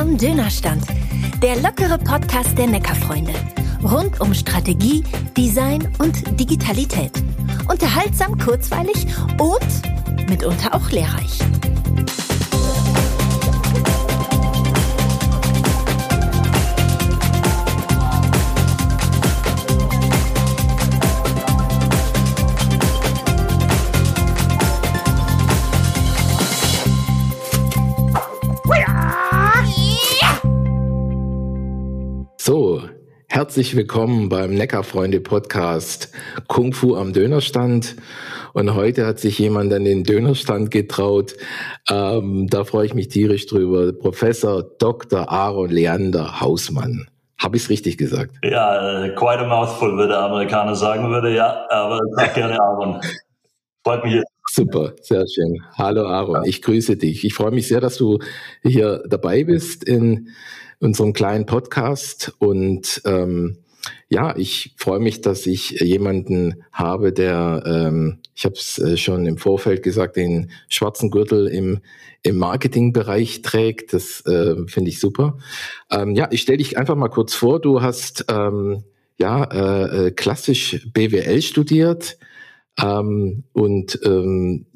am Dönerstand. Der lockere Podcast der Neckarfreunde. Rund um Strategie, Design und Digitalität. Unterhaltsam, kurzweilig und mitunter auch lehrreich. Herzlich willkommen beim Neckarfreunde Podcast Kung Fu am Dönerstand. Und heute hat sich jemand an den Dönerstand getraut. Ähm, da freue ich mich tierisch drüber. Professor Dr. Aaron Leander Hausmann. Habe ich es richtig gesagt? Ja, äh, quite a mouthful, würde der Amerikaner sagen würde, ja, aber sag gerne Aaron. Freut mich. Super, sehr schön. Hallo Aaron, ich grüße dich. Ich freue mich sehr, dass du hier dabei bist in unserem kleinen Podcast. Und ähm, ja, ich freue mich, dass ich jemanden habe, der, ähm, ich habe es äh, schon im Vorfeld gesagt, den schwarzen Gürtel im, im Marketingbereich trägt. Das äh, finde ich super. Ähm, ja, ich stelle dich einfach mal kurz vor. Du hast ähm, ja äh, äh klassisch BWL studiert ähm, und ähm,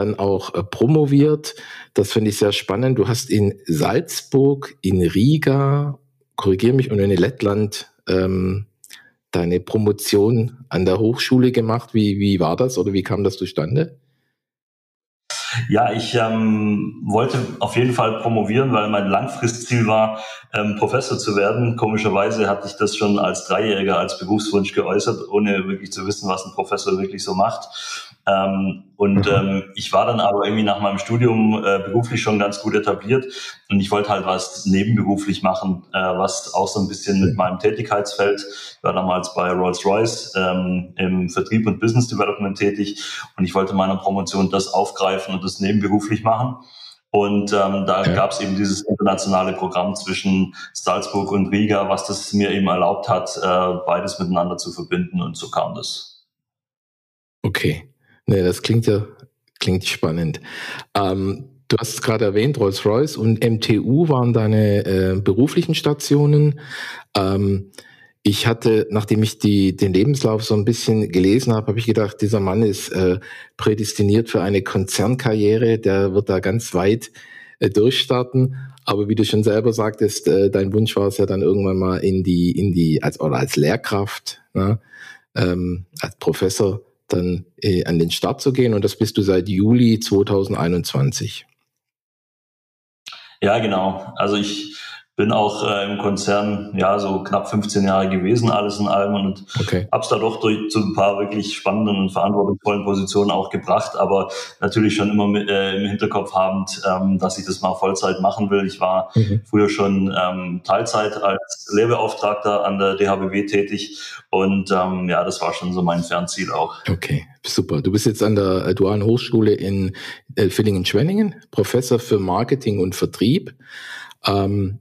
dann auch äh, promoviert. Das finde ich sehr spannend. Du hast in Salzburg, in Riga, korrigiere mich, und in Lettland ähm, deine Promotion an der Hochschule gemacht. Wie, wie war das oder wie kam das zustande? Ja, ich ähm, wollte auf jeden Fall promovieren, weil mein Langfristziel war, ähm, Professor zu werden. Komischerweise hatte ich das schon als Dreijähriger als Berufswunsch geäußert, ohne wirklich zu wissen, was ein Professor wirklich so macht. Ähm, und mhm. ähm, ich war dann aber irgendwie nach meinem Studium äh, beruflich schon ganz gut etabliert und ich wollte halt was nebenberuflich machen, äh, was auch so ein bisschen mit meinem Tätigkeitsfeld. Ich war damals bei Rolls-Royce ähm, im Vertrieb und Business Development tätig und ich wollte meiner Promotion das aufgreifen und das nebenberuflich machen. Und ähm, da ja. gab es eben dieses internationale Programm zwischen Salzburg und Riga, was das mir eben erlaubt hat, äh, beides miteinander zu verbinden. Und so kam das. Okay. Nee, das klingt ja klingt spannend. Ähm, du hast es gerade erwähnt, Rolls-Royce und MTU waren deine äh, beruflichen Stationen. Ähm, ich hatte, nachdem ich die, den Lebenslauf so ein bisschen gelesen habe, habe ich gedacht, dieser Mann ist äh, prädestiniert für eine Konzernkarriere, der wird da ganz weit äh, durchstarten. Aber wie du schon selber sagtest, äh, dein Wunsch war es ja dann irgendwann mal in die, in die, als oder als Lehrkraft, ne, ähm, als Professor dann äh, an den Start zu gehen. Und das bist du seit Juli 2021. Ja, genau. Also ich bin auch äh, im Konzern ja so knapp 15 Jahre gewesen, alles in allem und okay. hab's da doch durch zu ein paar wirklich spannenden und verantwortungsvollen Positionen auch gebracht, aber natürlich schon immer mit, äh, im Hinterkopf habend, ähm, dass ich das mal Vollzeit machen will. Ich war mhm. früher schon ähm, Teilzeit als Lehrbeauftragter an der DHBW tätig und ähm, ja, das war schon so mein Fernziel auch. Okay, super. Du bist jetzt an der äh, Dualen Hochschule in äh, Villingen-Schwenningen, Professor für Marketing und Vertrieb. Ähm,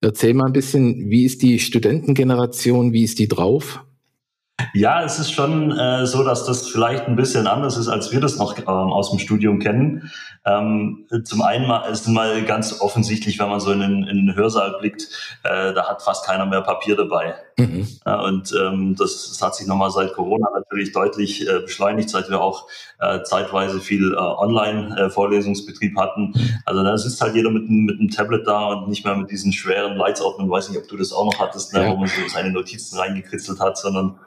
Erzähl mal ein bisschen, wie ist die Studentengeneration, wie ist die drauf? Ja, es ist schon äh, so, dass das vielleicht ein bisschen anders ist, als wir das noch ähm, aus dem Studium kennen. Ähm, zum einen mal, ist mal ganz offensichtlich, wenn man so in den, in den Hörsaal blickt, äh, da hat fast keiner mehr Papier dabei. Mhm. Ja, und ähm, das, das, hat sich nochmal seit Corona natürlich deutlich äh, beschleunigt, seit wir auch äh, zeitweise viel äh, Online-Vorlesungsbetrieb hatten. Also da sitzt halt jeder mit, mit einem Tablet da und nicht mehr mit diesen schweren. Ich weiß nicht, ob du das auch noch hattest, ne, ja. wo man so seine Notizen reingekritzelt hat, sondern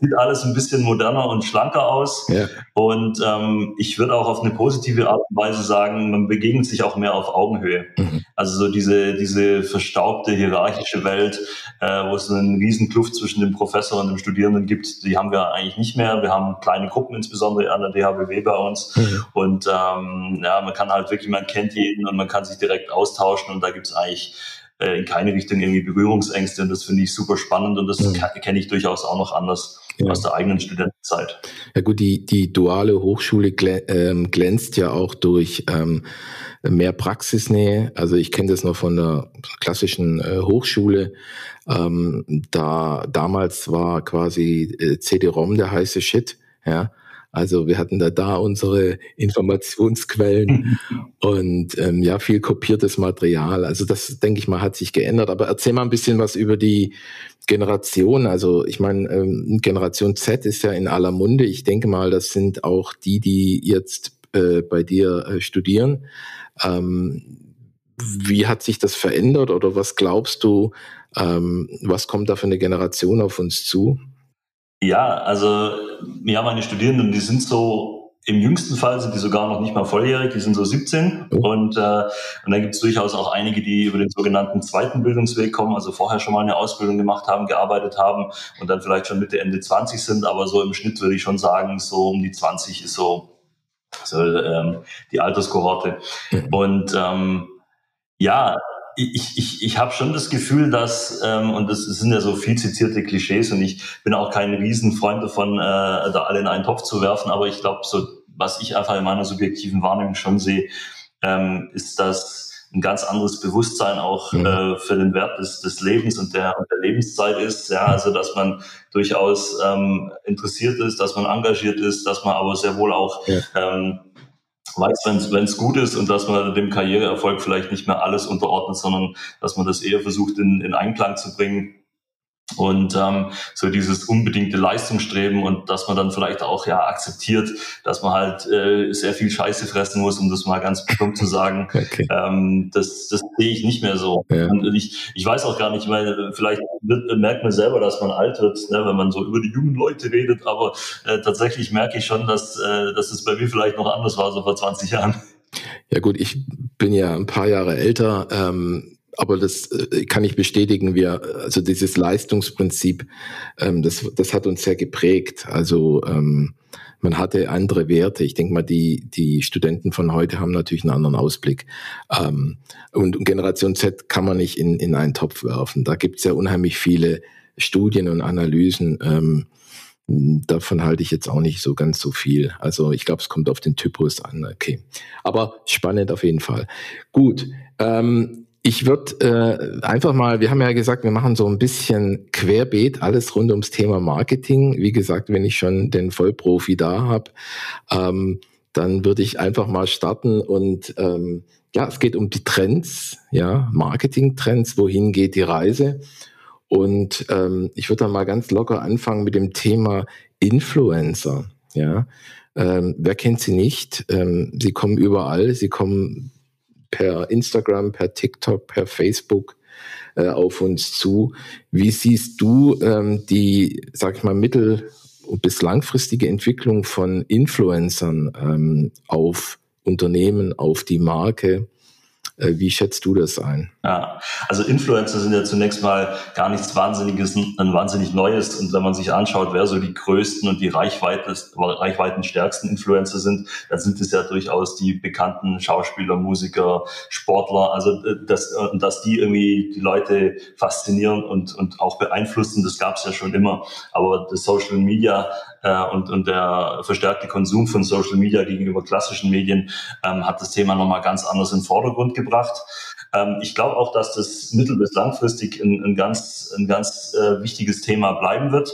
sieht alles ein bisschen moderner und schlanker aus. Ja. Und ähm, ich würde auch auf eine positive Art und Weise sagen, man begegnet sich auch mehr auf Augenhöhe. Mhm. Also so diese, diese verstaubte hierarchische Welt, äh, wo es einen riesen Kluft zwischen dem Professor und dem Studierenden gibt, die haben wir eigentlich nicht mehr. Wir haben kleine Gruppen, insbesondere an der DHBW bei uns. Mhm. Und ähm, ja, man kann halt wirklich, man kennt jeden und man kann sich direkt austauschen und da gibt es eigentlich äh, in keine Richtung irgendwie Berührungsängste und das finde ich super spannend und das mhm. kenne ich durchaus auch noch anders ja. aus der eigenen Studentenzeit. Ja gut, die, die duale Hochschule ähm, glänzt ja auch durch ähm, mehr Praxisnähe. Also ich kenne das noch von der klassischen äh, Hochschule. Ähm, da damals war quasi äh, CD-ROM der heiße Shit. Ja, Also wir hatten da da unsere Informationsquellen und ähm, ja, viel kopiertes Material. Also das, denke ich mal, hat sich geändert. Aber erzähl mal ein bisschen was über die Generation. Also ich meine, ähm, Generation Z ist ja in aller Munde. Ich denke mal, das sind auch die, die jetzt äh, bei dir äh, studieren. Ähm, wie hat sich das verändert oder was glaubst du, ähm, was kommt da für eine Generation auf uns zu? Ja, also ja, meine Studierenden, die sind so im jüngsten Fall sind die sogar noch nicht mal volljährig, die sind so 17 oh. und, äh, und dann gibt es durchaus auch einige, die über den sogenannten zweiten Bildungsweg kommen, also vorher schon mal eine Ausbildung gemacht haben, gearbeitet haben und dann vielleicht schon Mitte, Ende 20 sind, aber so im Schnitt würde ich schon sagen, so um die 20 ist so, so ähm, die Alterskohorte. Mhm. Und ähm, ja, ich, ich, ich habe schon das Gefühl, dass, ähm, und das sind ja so viel zitierte Klischees und ich bin auch kein Riesenfreund davon, äh, da alle in einen Topf zu werfen, aber ich glaube, so was ich einfach in meiner subjektiven Wahrnehmung schon sehe, ähm, ist, dass ein ganz anderes Bewusstsein auch mhm. äh, für den Wert des, des Lebens und der, und der Lebenszeit ist. Ja, also dass man durchaus ähm, interessiert ist, dass man engagiert ist, dass man aber sehr wohl auch ja. ähm, weiß, wenn es gut ist und dass man dem Karriereerfolg vielleicht nicht mehr alles unterordnet, sondern dass man das eher versucht in, in Einklang zu bringen. Und ähm, so dieses unbedingte Leistungsstreben und dass man dann vielleicht auch ja akzeptiert, dass man halt äh, sehr viel Scheiße fressen muss, um das mal ganz plump zu sagen. Okay. Ähm, das, das sehe ich nicht mehr so. Ja. Und ich, ich weiß auch gar nicht, weil vielleicht wird, merkt man selber, dass man alt wird, ne, wenn man so über die jungen Leute redet, aber äh, tatsächlich merke ich schon, dass, äh, dass es bei mir vielleicht noch anders war, so vor 20 Jahren. Ja gut, ich bin ja ein paar Jahre älter. Ähm aber das äh, kann ich bestätigen. Wir, also dieses Leistungsprinzip, ähm, das, das hat uns sehr geprägt. Also ähm, man hatte andere Werte. Ich denke mal, die, die Studenten von heute haben natürlich einen anderen Ausblick. Ähm, und Generation Z kann man nicht in, in einen Topf werfen. Da gibt es ja unheimlich viele Studien und Analysen. Ähm, davon halte ich jetzt auch nicht so ganz so viel. Also ich glaube, es kommt auf den Typus an. Okay, aber spannend auf jeden Fall. Gut. Ähm, ich würde äh, einfach mal, wir haben ja gesagt, wir machen so ein bisschen querbeet, alles rund ums Thema Marketing. Wie gesagt, wenn ich schon den Vollprofi da habe, ähm, dann würde ich einfach mal starten und ähm, ja, es geht um die Trends, ja, Marketing-Trends, wohin geht die Reise? Und ähm, ich würde dann mal ganz locker anfangen mit dem Thema Influencer, ja. Ähm, wer kennt sie nicht? Ähm, sie kommen überall, sie kommen per Instagram, per TikTok, per Facebook äh, auf uns zu. Wie siehst du ähm, die, sag ich mal, mittel- bis langfristige Entwicklung von Influencern ähm, auf Unternehmen, auf die Marke? Äh, wie schätzt du das ein? Ja, also Influencer sind ja zunächst mal gar nichts Wahnsinniges, ein wahnsinnig Neues. Und wenn man sich anschaut, wer so die größten und die reichweitenstärksten Influencer sind, dann sind es ja durchaus die bekannten Schauspieler, Musiker, Sportler. Also äh, dass, dass die irgendwie die Leute faszinieren und, und auch beeinflussen, das gab es ja schon immer. Aber das Social Media äh, und, und der verstärkte Konsum von Social Media gegenüber klassischen Medien ähm, hat das Thema nochmal ganz anders in den Vordergrund gebracht. Ähm, ich glaube auch, dass das mittel- bis langfristig ein, ein ganz, ein ganz äh, wichtiges Thema bleiben wird.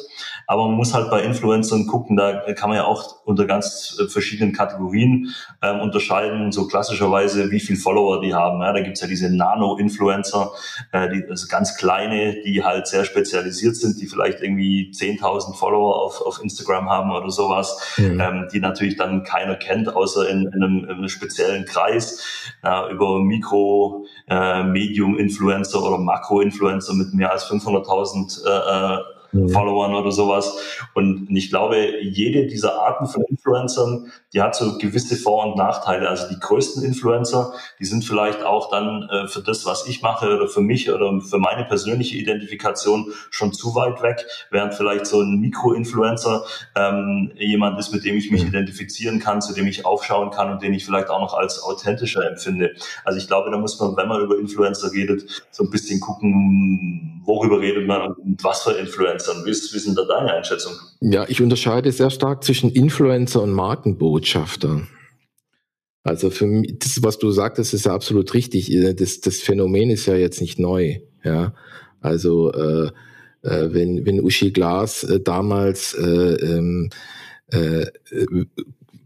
Aber man muss halt bei Influencern gucken, da kann man ja auch unter ganz äh, verschiedenen Kategorien ähm, unterscheiden, so klassischerweise, wie viel Follower die haben. Ja, da gibt's ja diese Nano-Influencer, äh, die, also ganz kleine, die halt sehr spezialisiert sind, die vielleicht irgendwie 10.000 Follower auf, auf Instagram haben oder sowas, mhm. ähm, die natürlich dann keiner kennt, außer in, in, einem, in einem, speziellen Kreis, äh, über Mikro, äh, Medium-Influencer oder Makro-Influencer mit mehr als 500.000 äh, äh mhm. Followern oder sowas. Und ich glaube, jede dieser Arten von Influencern, die hat so gewisse Vor- und Nachteile. Also die größten Influencer, die sind vielleicht auch dann äh, für das, was ich mache oder für mich oder für meine persönliche Identifikation schon zu weit weg, während vielleicht so ein Mikro-Influencer ähm, jemand ist, mit dem ich mich mhm. identifizieren kann, zu dem ich aufschauen kann und den ich vielleicht auch noch als authentischer empfinde. Also ich glaube, da muss man, wenn man über Influencer redet, so ein bisschen gucken, worüber redet man und was für Influencern. Wie ist, wie ist denn da deine Einschätzung? Ja, ich unterscheide sehr stark zwischen Influencer und Markenbotschafter. Also für mich, das, was du sagtest, ist ja absolut richtig. Das, das Phänomen ist ja jetzt nicht neu. Ja, also äh, äh, wenn, wenn Uschi Glas äh, damals äh, ähm, äh,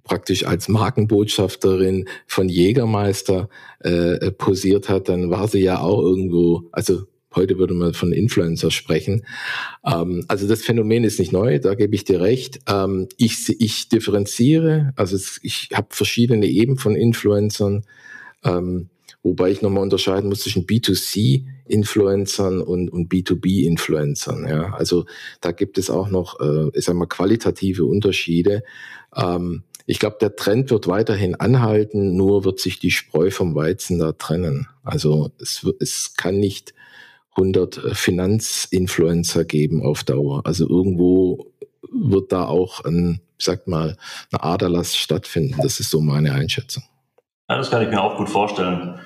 praktisch als Markenbotschafterin von Jägermeister äh, posiert hat, dann war sie ja auch irgendwo, also heute würde man von Influencer sprechen. Ähm, also das Phänomen ist nicht neu, da gebe ich dir recht. Ähm, ich, ich differenziere, also ich habe verschiedene Eben von Influencern. Ähm, Wobei ich nochmal unterscheiden muss zwischen B2C-Influencern und, und B2B-Influencern. Ja. Also da gibt es auch noch, äh, ich sag mal, qualitative Unterschiede. Ähm, ich glaube, der Trend wird weiterhin anhalten, nur wird sich die Spreu vom Weizen da trennen. Also es, es kann nicht 100 äh, Finanzinfluencer geben auf Dauer. Also irgendwo wird da auch ein, sag mal, eine Aderlass stattfinden. Das ist so meine Einschätzung. Ja, das kann ich mir auch gut vorstellen.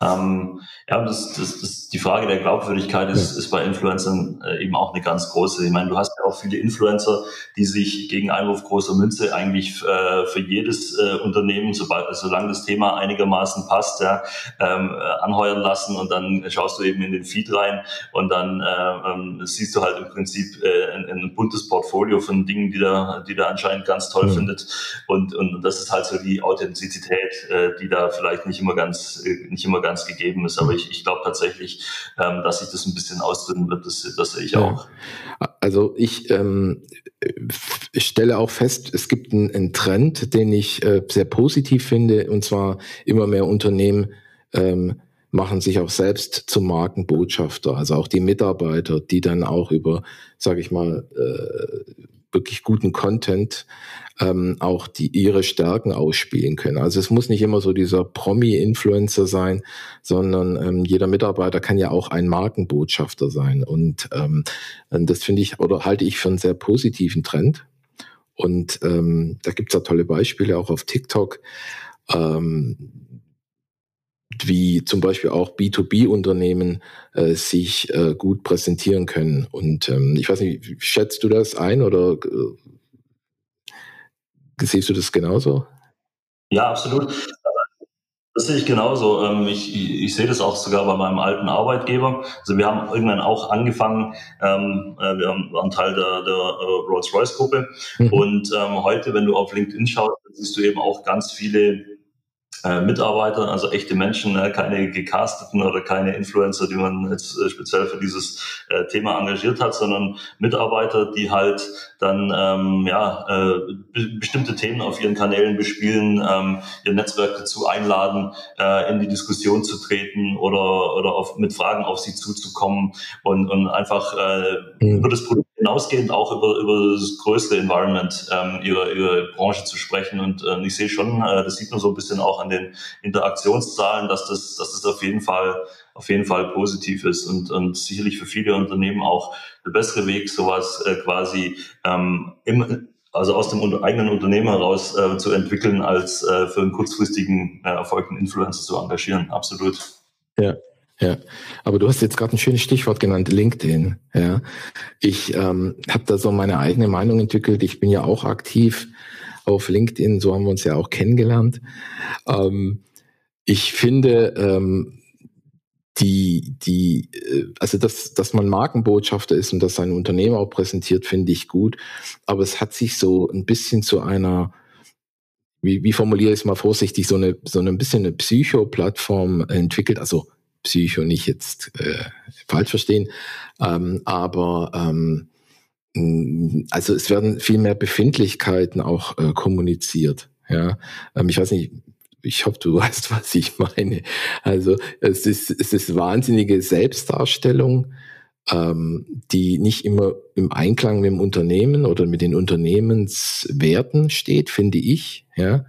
Ähm, ja, das, das, das, die Frage der Glaubwürdigkeit ist, ist bei Influencern äh, eben auch eine ganz große. Ich meine, du hast ja auch viele Influencer, die sich gegen Einwurf großer Münze eigentlich äh, für jedes äh, Unternehmen, sobald, solange das Thema einigermaßen passt, ja, ähm, äh, anheuern lassen und dann schaust du eben in den Feed rein und dann äh, ähm, siehst du halt im Prinzip äh, ein, ein, buntes Portfolio von Dingen, die da, die da anscheinend ganz toll mhm. findet. Und, und das ist halt so die Authentizität, äh, die da vielleicht nicht immer ganz, nicht immer ganz ganz gegeben ist. Aber ich, ich glaube tatsächlich, ähm, dass sich das ein bisschen ausdünnen wird, das, das sehe ich ja. auch. Also ich, ähm, ich stelle auch fest, es gibt einen, einen Trend, den ich äh, sehr positiv finde, und zwar immer mehr Unternehmen ähm, machen sich auch selbst zum Markenbotschafter, also auch die Mitarbeiter, die dann auch über, sage ich mal, äh, wirklich guten Content ähm, auch die ihre Stärken ausspielen können. Also es muss nicht immer so dieser Promi-Influencer sein, sondern ähm, jeder Mitarbeiter kann ja auch ein Markenbotschafter sein. Und ähm, das finde ich oder halte ich für einen sehr positiven Trend. Und ähm, da gibt es ja tolle Beispiele auch auf TikTok. Ähm, wie zum Beispiel auch B2B-Unternehmen äh, sich äh, gut präsentieren können. Und ähm, ich weiß nicht, schätzt du das ein oder äh, siehst du das genauso? Ja, absolut. Das sehe ich genauso. Ähm, ich, ich, sehe das auch sogar bei meinem alten Arbeitgeber. Also wir haben irgendwann auch angefangen, ähm, äh, wir waren Teil der, der äh, Rolls-Royce-Gruppe. Mhm. Und ähm, heute, wenn du auf LinkedIn schaust, siehst du eben auch ganz viele äh, Mitarbeiter, also echte Menschen, äh, keine gecasteten oder keine Influencer, die man jetzt äh, speziell für dieses äh, Thema engagiert hat, sondern Mitarbeiter, die halt dann ähm, ja be bestimmte Themen auf ihren Kanälen bespielen, ähm, ihr Netzwerk dazu einladen, in die Diskussion zu treten oder oder auf, mit Fragen auf sie zuzukommen und, und einfach mhm. über das Produkt hinausgehend auch über, über das größere Environment ähm, ihrer, ihrer Branche zu sprechen. Und äh, ich sehe schon, äh, das sieht man so ein bisschen auch an den Interaktionszahlen, dass das, dass das auf jeden Fall auf jeden Fall positiv ist und, und sicherlich für viele Unternehmen auch der bessere Weg, sowas äh, quasi ähm, im, also aus dem eigenen Unternehmen heraus äh, zu entwickeln, als äh, für einen kurzfristigen äh, Erfolg einen Influencer zu engagieren. Absolut. Ja, ja, aber du hast jetzt gerade ein schönes Stichwort genannt, LinkedIn. Ja, ich ähm, habe da so meine eigene Meinung entwickelt. Ich bin ja auch aktiv auf LinkedIn, so haben wir uns ja auch kennengelernt. Ähm, ich finde ähm, die die äh, also dass dass man Markenbotschafter ist und dass sein Unternehmen auch präsentiert, finde ich gut. Aber es hat sich so ein bisschen zu einer wie, wie formuliere ich es mal vorsichtig, so eine, so ein bisschen eine Psycho-Plattform entwickelt. Also Psycho nicht jetzt äh, falsch verstehen, ähm, aber ähm, also es werden viel mehr Befindlichkeiten auch äh, kommuniziert. Ja, ähm, ich weiß nicht, ich hoffe, du weißt, was ich meine. Also es ist, es ist wahnsinnige Selbstdarstellung, ähm, die nicht immer im Einklang mit dem Unternehmen oder mit den Unternehmenswerten steht, finde ich. Ja,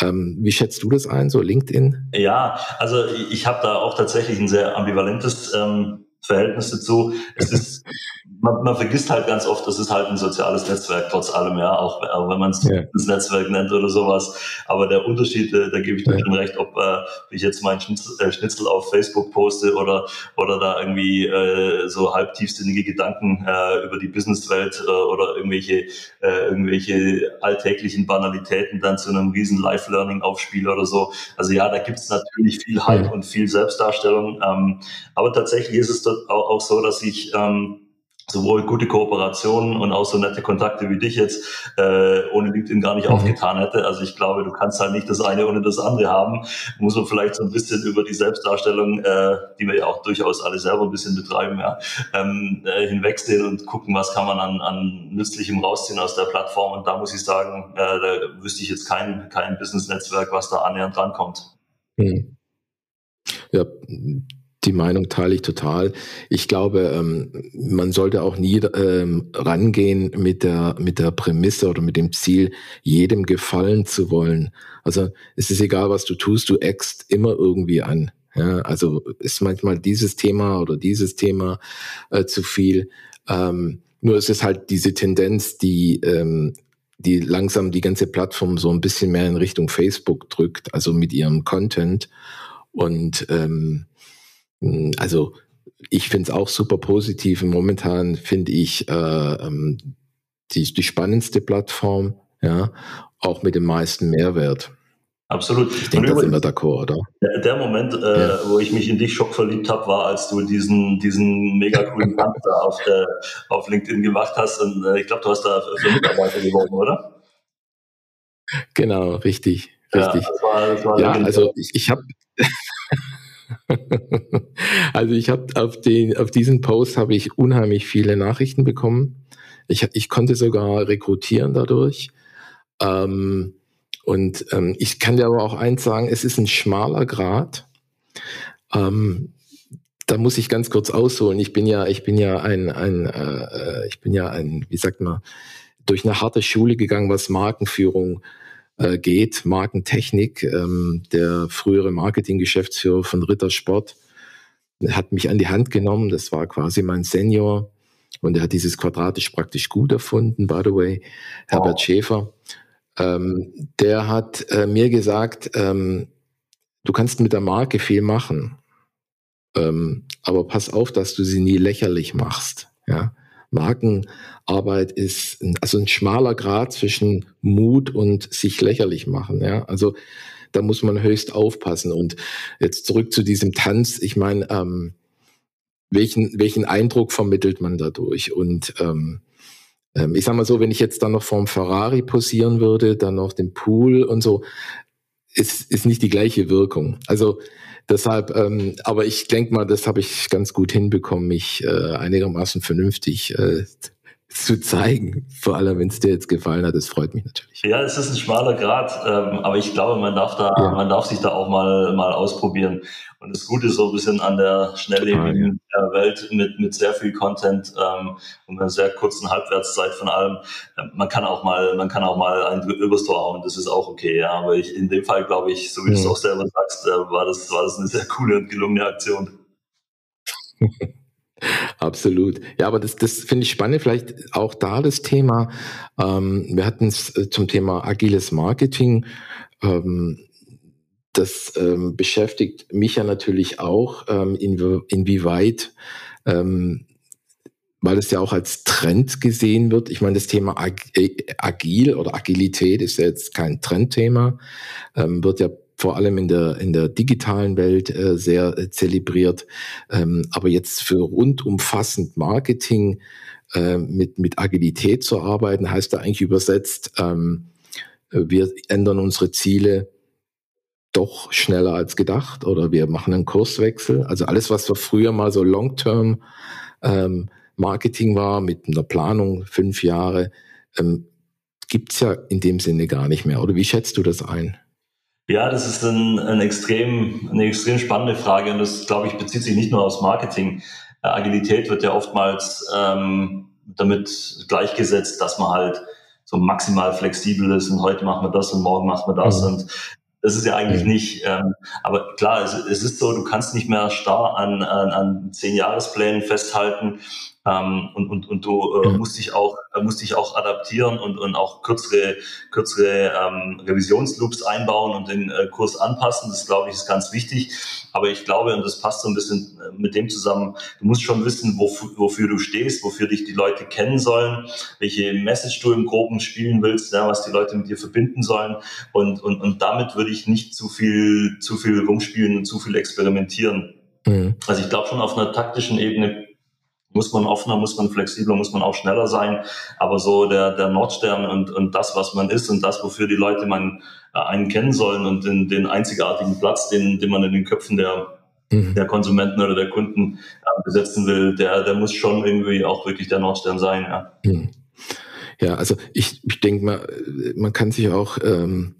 ähm, wie schätzt du das ein, so LinkedIn? Ja, also ich habe da auch tatsächlich ein sehr ambivalentes ähm, Verhältnis dazu. Es ist man, man vergisst halt ganz oft, das ist halt ein soziales Netzwerk, trotz allem, ja, auch, auch wenn man es ja. das Netzwerk nennt oder sowas. Aber der Unterschied, äh, da gebe ich dir ja. schon recht, ob äh, ich jetzt meinen Schnitzel, äh, Schnitzel auf Facebook poste oder, oder da irgendwie äh, so halb tiefsinnige Gedanken äh, über die Businesswelt äh, oder irgendwelche, äh, irgendwelche alltäglichen Banalitäten dann zu einem riesen Live-Learning aufspiele oder so. Also ja, da gibt es natürlich viel Hype ja. und viel Selbstdarstellung. Ähm, aber tatsächlich ist es dort auch, so, dass ich ähm, sowohl gute Kooperationen und auch so nette Kontakte wie dich jetzt äh, ohne LinkedIn gar nicht mhm. aufgetan hätte. Also ich glaube, du kannst halt nicht das eine ohne das andere haben. Muss man vielleicht so ein bisschen über die Selbstdarstellung, äh, die wir ja auch durchaus alle selber ein bisschen betreiben, ja, ähm, äh, hinwegsehen und gucken, was kann man an, an Nützlichem rausziehen aus der Plattform. Und da muss ich sagen, äh, da wüsste ich jetzt kein, kein Business-Netzwerk, was da annähernd rankommt. Mhm. Ja, die Meinung teile ich total. Ich glaube, ähm, man sollte auch nie ähm, rangehen mit der, mit der Prämisse oder mit dem Ziel, jedem gefallen zu wollen. Also es ist egal, was du tust, du eckst immer irgendwie an. Ja, also ist manchmal dieses Thema oder dieses Thema äh, zu viel. Ähm, nur ist es halt diese Tendenz, die ähm, die langsam die ganze Plattform so ein bisschen mehr in Richtung Facebook drückt, also mit ihrem Content. Und ähm, hm, also ich finde es auch super positiv. Momentan finde ich äh, ähm, die, die spannendste Plattform, ja, auch mit dem meisten Mehrwert. Absolut. Ich denke, da sind wir d'accord, oder? Der, der Moment, äh, ja. wo ich mich in dich schock verliebt habe, war, als du diesen, diesen mega coolen Panzer auf, äh, auf LinkedIn gemacht hast. Und äh, ich glaube, du hast da für Mitarbeiter geworben, oder? Genau, richtig. Richtig. Ja, das war, das war ja also ich, ich habe also ich habe auf den, auf diesen Post habe ich unheimlich viele Nachrichten bekommen. Ich, ich konnte sogar rekrutieren dadurch. Ähm, und ähm, ich kann dir aber auch eins sagen, es ist ein schmaler Grad. Ähm, da muss ich ganz kurz ausholen. Ich bin ja, ich bin ja ein, ein äh, ich bin ja ein, wie sagt man, durch eine harte Schule gegangen, was Markenführung geht, Markentechnik. Ähm, der frühere Marketinggeschäftsführer von Rittersport hat mich an die Hand genommen. Das war quasi mein Senior. Und er hat dieses quadratisch praktisch gut erfunden, by the way, Herbert wow. Schäfer. Ähm, der hat äh, mir gesagt, ähm, du kannst mit der Marke viel machen, ähm, aber pass auf, dass du sie nie lächerlich machst. Ja? Markenarbeit ist ein, also ein schmaler Grad zwischen Mut und sich lächerlich machen. Ja, also da muss man höchst aufpassen. Und jetzt zurück zu diesem Tanz. Ich meine, ähm, welchen, welchen Eindruck vermittelt man dadurch? Und ähm, ähm, ich sag mal so, wenn ich jetzt dann noch vorm Ferrari posieren würde, dann noch den Pool und so, ist, ist nicht die gleiche Wirkung. Also Deshalb, ähm, aber ich denke mal, das habe ich ganz gut hinbekommen, mich äh, einigermaßen vernünftig äh, zu zeigen. Vor allem, wenn es dir jetzt gefallen hat, das freut mich natürlich. Ja, es ist ein schmaler Grad, ähm, aber ich glaube, man darf da, ja. man darf sich da auch mal mal ausprobieren. Und das Gute ist so ein bisschen an der schnelllebigen ja. Welt mit mit sehr viel Content ähm, und einer sehr kurzen Halbwertszeit von allem. Äh, man kann auch mal, man kann auch mal ein übers Tor hauen. Das ist auch okay. Ja, aber ich, in dem Fall glaube ich, so wie mhm. du es auch selber sagst, äh, war das war das eine sehr coole und gelungene Aktion. Absolut. Ja, aber das, das finde ich spannend. Vielleicht auch da das Thema. Ähm, wir hatten es äh, zum Thema agiles Marketing. Ähm, das ähm, beschäftigt mich ja natürlich auch, ähm, in, inwieweit, ähm, weil es ja auch als Trend gesehen wird. Ich meine, das Thema äh, agil oder Agilität ist ja jetzt kein Trendthema, ähm, wird ja vor allem in der, in der digitalen Welt äh, sehr äh, zelebriert. Ähm, aber jetzt für rundumfassend Marketing äh, mit, mit Agilität zu arbeiten, heißt da eigentlich übersetzt, ähm, wir ändern unsere Ziele doch schneller als gedacht oder wir machen einen Kurswechsel. Also alles, was wir früher mal so Long-Term ähm, Marketing war, mit einer Planung fünf Jahre, ähm, gibt's ja in dem Sinne gar nicht mehr. Oder wie schätzt du das ein? Ja, das ist ein, ein extrem, eine extrem spannende Frage und das, glaube ich, bezieht sich nicht nur aufs Marketing. Äh, Agilität wird ja oftmals ähm, damit gleichgesetzt, dass man halt so maximal flexibel ist und heute machen wir das und morgen machen wir das. Mhm. Und das ist ja eigentlich mhm. nicht. Ähm, aber klar, es, es, ist so, du kannst nicht mehr starr an, an, an zehn Jahresplänen festhalten. Ähm, und, und, und du äh, musst dich auch, äh, musst dich auch adaptieren und, und auch kürzere, kürzere ähm, Revisionsloops einbauen und den äh, Kurs anpassen. Das glaube ich ist ganz wichtig. Aber ich glaube, und das passt so ein bisschen äh, mit dem zusammen, du musst schon wissen, wofür, wofür du stehst, wofür dich die Leute kennen sollen, welche Message du im Groben spielen willst, ja, was die Leute mit dir verbinden sollen. Und, und, und damit würde ich nicht zu viel, zu viel rumspielen und zu viel experimentieren. Mhm. Also ich glaube schon auf einer taktischen Ebene muss man offener, muss man flexibler, muss man auch schneller sein. Aber so der, der Nordstern und, und das, was man ist und das, wofür die Leute man äh, einen kennen sollen und den, den einzigartigen Platz, den, den man in den Köpfen der, mhm. der Konsumenten oder der Kunden äh, besetzen will, der, der muss schon irgendwie auch wirklich der Nordstern sein. Ja, mhm. ja also ich, ich denke mal, man kann sich auch ähm,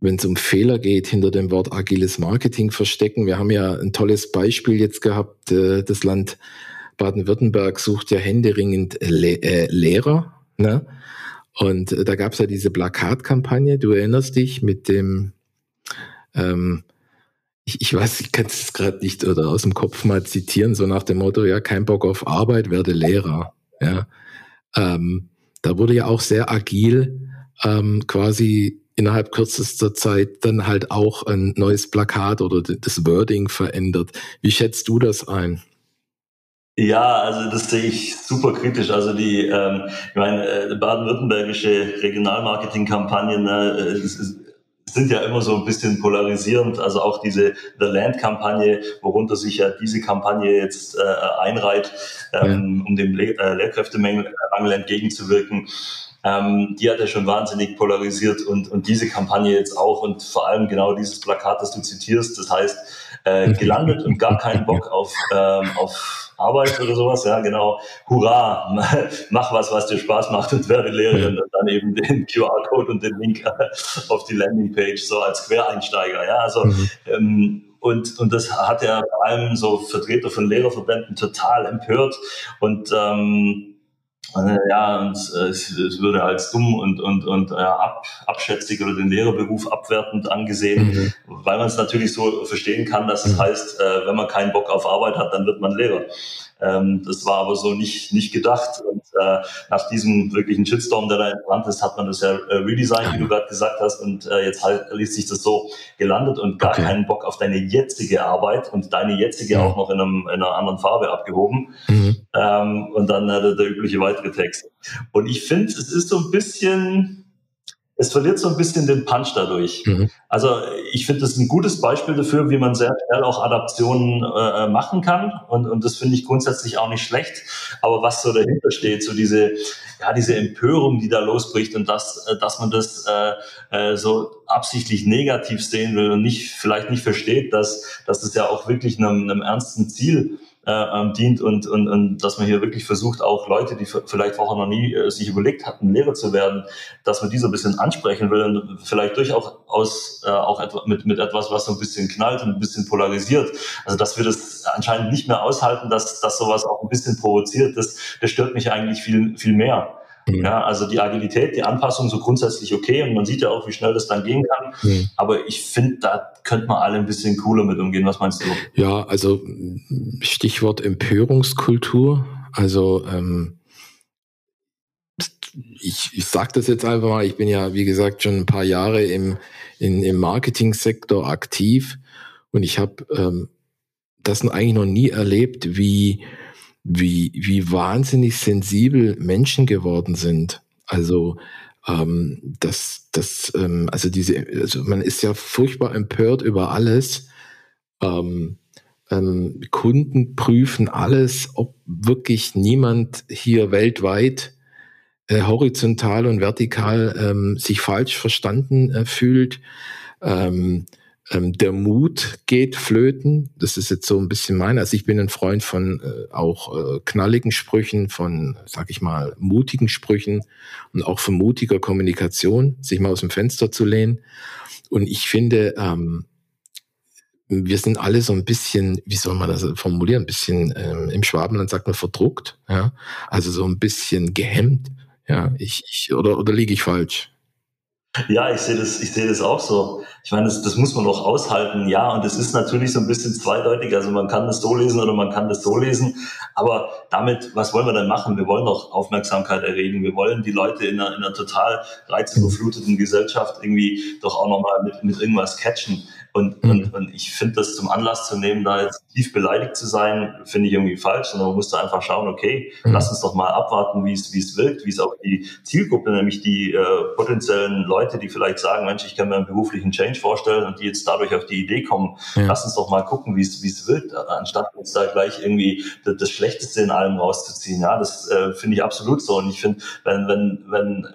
wenn es um Fehler geht, hinter dem Wort agiles Marketing verstecken. Wir haben ja ein tolles Beispiel jetzt gehabt. Äh, das Land Baden-Württemberg sucht ja händeringend Le äh, Lehrer. Ne? Und da gab es ja diese Plakatkampagne, du erinnerst dich, mit dem, ähm, ich, ich weiß, ich kann es gerade nicht oder aus dem Kopf mal zitieren, so nach dem Motto, ja, kein Bock auf Arbeit, werde Lehrer. Ja. Ähm, da wurde ja auch sehr agil ähm, quasi innerhalb kürzester Zeit dann halt auch ein neues Plakat oder das Wording verändert. Wie schätzt du das ein? Ja, also das sehe ich super kritisch. Also die, ähm, ich meine, äh, baden-württembergische Regionalmarketing-Kampagnen äh, sind ja immer so ein bisschen polarisierend. Also auch diese The Land-Kampagne, worunter sich ja diese Kampagne jetzt äh, einreiht, ähm, ja. um dem Le äh, Lehrkräftemangel entgegenzuwirken. Ähm, die hat ja schon wahnsinnig polarisiert und, und diese Kampagne jetzt auch und vor allem genau dieses Plakat, das du zitierst, das heißt, äh, gelandet und gar keinen Bock auf, ähm, auf Arbeit oder sowas, ja, genau. Hurra, mach was, was dir Spaß macht und werde Lehrerin und dann eben den QR-Code und den Link auf die Landingpage so als Quereinsteiger, ja, also, mhm. ähm, und, und das hat ja vor allem so Vertreter von Lehrerverbänden total empört und ähm, äh, ja, und äh, es, es würde als dumm und, und, und äh, ab, abschätzig oder den Lehrerberuf abwertend angesehen, mhm. weil man es natürlich so verstehen kann, dass es mhm. heißt, äh, wenn man keinen Bock auf Arbeit hat, dann wird man Lehrer. Ähm, das war aber so nicht, nicht gedacht. Und äh, nach diesem wirklichen Shitstorm, der da entbrannt ist, hat man das ja äh, redesigned, wie du gerade gesagt hast. Und äh, jetzt halt, liest sich das so gelandet und gar okay. keinen Bock auf deine jetzige Arbeit und deine jetzige mhm. auch noch in, einem, in einer anderen Farbe abgehoben. Mhm. Ähm, und dann äh, der, der übliche weitere Text. Und ich finde, es ist so ein bisschen es verliert so ein bisschen den Punch dadurch. Mhm. Also ich finde, das ein gutes Beispiel dafür, wie man sehr schnell auch Adaptionen äh, machen kann. Und, und das finde ich grundsätzlich auch nicht schlecht. Aber was so dahinter steht, so diese, ja, diese Empörung, die da losbricht und dass, äh, dass man das äh, äh, so absichtlich negativ sehen will und nicht, vielleicht nicht versteht, dass, dass das ja auch wirklich einem, einem ernsten Ziel äh, ähm, dient und, und, und dass man hier wirklich versucht, auch Leute, die vielleicht vorher noch nie äh, sich überlegt hatten, Lehrer zu werden, dass man die so ein bisschen ansprechen will und vielleicht durchaus äh, auch etwa, mit, mit etwas, was so ein bisschen knallt und ein bisschen polarisiert. Also dass wir das anscheinend nicht mehr aushalten, dass, dass sowas auch ein bisschen provoziert, das, das stört mich eigentlich viel, viel mehr. Mhm. Ja, also die Agilität, die Anpassung so grundsätzlich okay und man sieht ja auch, wie schnell das dann gehen kann. Mhm. Aber ich finde, da könnte man alle ein bisschen cooler mit umgehen. Was meinst du? Ja, also Stichwort Empörungskultur. Also ähm, ich, ich sage das jetzt einfach mal, ich bin ja, wie gesagt, schon ein paar Jahre im, in, im Marketingsektor aktiv und ich habe ähm, das eigentlich noch nie erlebt, wie wie, wie wahnsinnig sensibel Menschen geworden sind. Also ähm, das, das, ähm, also diese, also man ist ja furchtbar empört über alles. Ähm, ähm, Kunden prüfen alles, ob wirklich niemand hier weltweit äh, horizontal und vertikal ähm, sich falsch verstanden äh, fühlt. Ähm, ähm, der Mut geht flöten. Das ist jetzt so ein bisschen mein. Also ich bin ein Freund von äh, auch äh, knalligen Sprüchen, von, sag ich mal, mutigen Sprüchen und auch von mutiger Kommunikation, sich mal aus dem Fenster zu lehnen. Und ich finde, ähm, wir sind alle so ein bisschen, wie soll man das formulieren, ein bisschen ähm, im Schwabenland sagt man verdruckt, ja, also so ein bisschen gehemmt, ja, ich, ich oder oder liege ich falsch? Ja, ich sehe das, ich sehe das auch so. Ich meine, das, das muss man auch aushalten, ja. Und es ist natürlich so ein bisschen zweideutig. Also man kann das so lesen oder man kann das so lesen. Aber damit, was wollen wir denn machen? Wir wollen doch Aufmerksamkeit erregen. Wir wollen die Leute in einer, in einer total reizüberfluteten Gesellschaft irgendwie doch auch nochmal mit, mit irgendwas catchen. Und, mhm. und, und ich finde das zum Anlass zu nehmen, da jetzt tief beleidigt zu sein, finde ich irgendwie falsch, sondern man muss da einfach schauen, okay, mhm. lass uns doch mal abwarten, wie es wie es wirkt, wie es auch die Zielgruppe, nämlich die äh, potenziellen Leute, die vielleicht sagen, Mensch, ich kann mir einen beruflichen Change vorstellen und die jetzt dadurch auf die Idee kommen, ja. lass uns doch mal gucken, wie es wie es wird, anstatt uns da gleich irgendwie das, das Schlechteste in allem rauszuziehen. Ja, das äh, finde ich absolut so. Und ich finde, wenn, wenn, wenn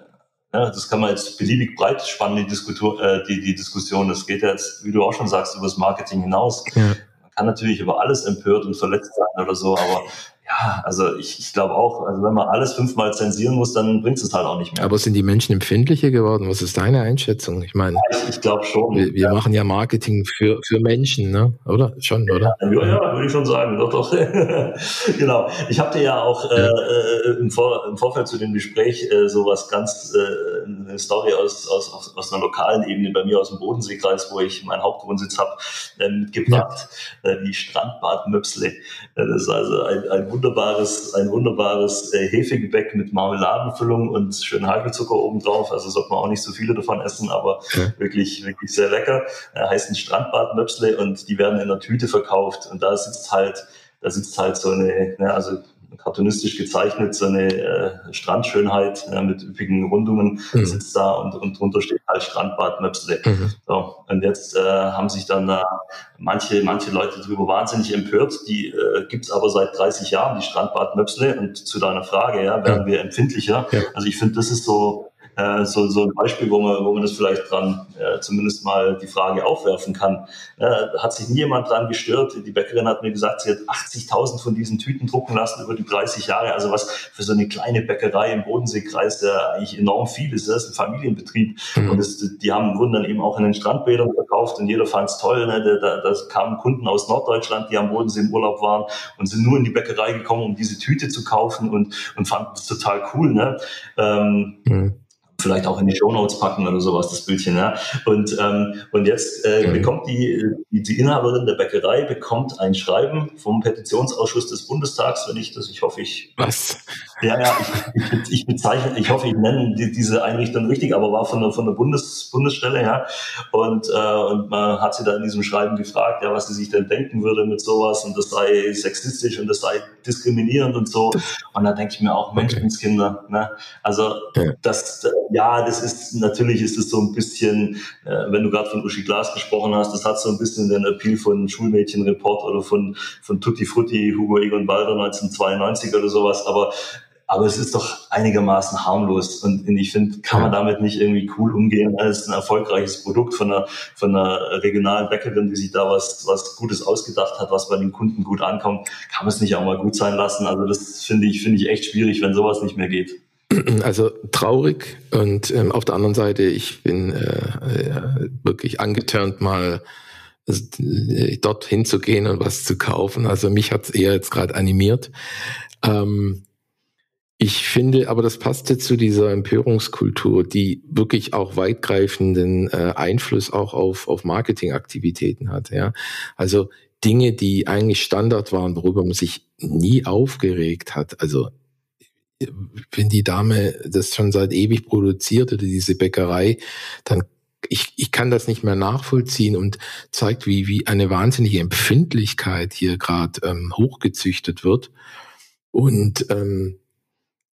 ja, das kann man jetzt beliebig breit spannen, die, Diskutur, äh, die, die Diskussion. Das geht ja jetzt, wie du auch schon sagst, über das Marketing hinaus. Ja. Man kann natürlich über alles empört und verletzt sein oder so, aber ja, also ich, ich glaube auch, also wenn man alles fünfmal zensieren muss, dann bringt es halt auch nicht mehr. Aber sind die Menschen empfindlicher geworden? Was ist deine Einschätzung? Ich meine, ich, ich glaube schon. Wir, wir ja. machen ja Marketing für, für Menschen, ne? oder? Schon, oder? Ja, ja würde ich schon sagen. Doch, doch. genau. Ich habe dir ja auch äh, äh, im, Vor im Vorfeld zu dem Gespräch äh, so was ganz, äh, eine Story aus, aus, aus, aus einer lokalen Ebene bei mir aus dem Bodenseekreis, wo ich meinen Hauptwohnsitz habe, äh, mitgebracht. Ja. Äh, die Strandbad Möpsle. Äh, das ist also ein, ein wunderbares, ein wunderbares äh, Hefegebäck mit Marmeladenfüllung und schön Hagelzucker obendrauf. Also sollte man auch nicht so viele davon essen, aber okay. wirklich, wirklich sehr lecker. Er heißt ein Strandbad Möpsle und die werden in der Tüte verkauft. Und da sitzt halt, da sitzt halt so eine, ne, also cartoonistisch gezeichnet, so eine äh, Strandschönheit ja, mit üppigen Rundungen mhm. sitzt da und, und drunter steht halt Strandbad Möpsle. Mhm. So, und jetzt äh, haben sich dann äh, manche, manche Leute darüber wahnsinnig empört. Die äh, gibt es aber seit 30 Jahren, die Strandbad Möpsle. Und zu deiner Frage, ja, werden ja. wir empfindlicher? Ja. Also ich finde, das ist so äh, so, so ein Beispiel, wo man, wo man das vielleicht dran äh, zumindest mal die Frage aufwerfen kann. Äh, hat sich nie jemand dran gestört. Die Bäckerin hat mir gesagt, sie hat 80.000 von diesen Tüten drucken lassen über die 30 Jahre. Also was für so eine kleine Bäckerei im Bodenseekreis, der eigentlich enorm viel ist. Das ist ein Familienbetrieb. Mhm. Und das, die haben, wurden dann eben auch in den Strandbädern verkauft und jeder fand es toll. Ne? Da, da, da kamen Kunden aus Norddeutschland, die am Bodensee im Urlaub waren und sind nur in die Bäckerei gekommen, um diese Tüte zu kaufen und, und fanden das total cool. Ne? Ähm, mhm vielleicht auch in die Show Notes packen oder sowas, das Bildchen. Ja. Und, ähm, und jetzt äh, bekommt die, die, die Inhaberin der Bäckerei bekommt ein Schreiben vom Petitionsausschuss des Bundestags, wenn ich das, ich hoffe, ich. Was? Ja, ja, ich, ich, ich bezeichne, ich hoffe, ich nenne die, diese Einrichtung richtig, aber war von der, von der Bundes, Bundesstelle, ja. Und, äh, und man hat sie da in diesem Schreiben gefragt, ja, was sie sich denn denken würde mit sowas und das sei sexistisch und das sei diskriminierend und so. Und da denke ich mir auch, Menschenskinder, ne? Also, das, ja, das ist, natürlich ist es so ein bisschen, äh, wenn du gerade von Uschi Glas gesprochen hast, das hat so ein bisschen den Appeal von Schulmädchenreport oder von, von Tutti Frutti, Hugo Egon Balder 1992 oder sowas, aber aber es ist doch einigermaßen harmlos und ich finde, kann man damit nicht irgendwie cool umgehen. Es ist ein erfolgreiches Produkt von einer, von einer regionalen Bäckerin, die sich da was, was Gutes ausgedacht hat, was bei den Kunden gut ankommt. Kann man es nicht auch mal gut sein lassen? Also das finde ich, finde ich echt schwierig, wenn sowas nicht mehr geht. Also traurig und ähm, auf der anderen Seite, ich bin äh, äh, wirklich angeturnt, mal äh, dorthin zu gehen und was zu kaufen. Also mich hat es eher jetzt gerade animiert. Ähm, ich finde, aber das passte zu dieser Empörungskultur, die wirklich auch weitgreifenden äh, Einfluss auch auf, auf Marketingaktivitäten hat. Ja? Also Dinge, die eigentlich Standard waren, worüber man sich nie aufgeregt hat. Also wenn die Dame das schon seit ewig produziert oder diese Bäckerei, dann ich, ich kann das nicht mehr nachvollziehen und zeigt, wie, wie eine wahnsinnige Empfindlichkeit hier gerade ähm, hochgezüchtet wird. Und ähm,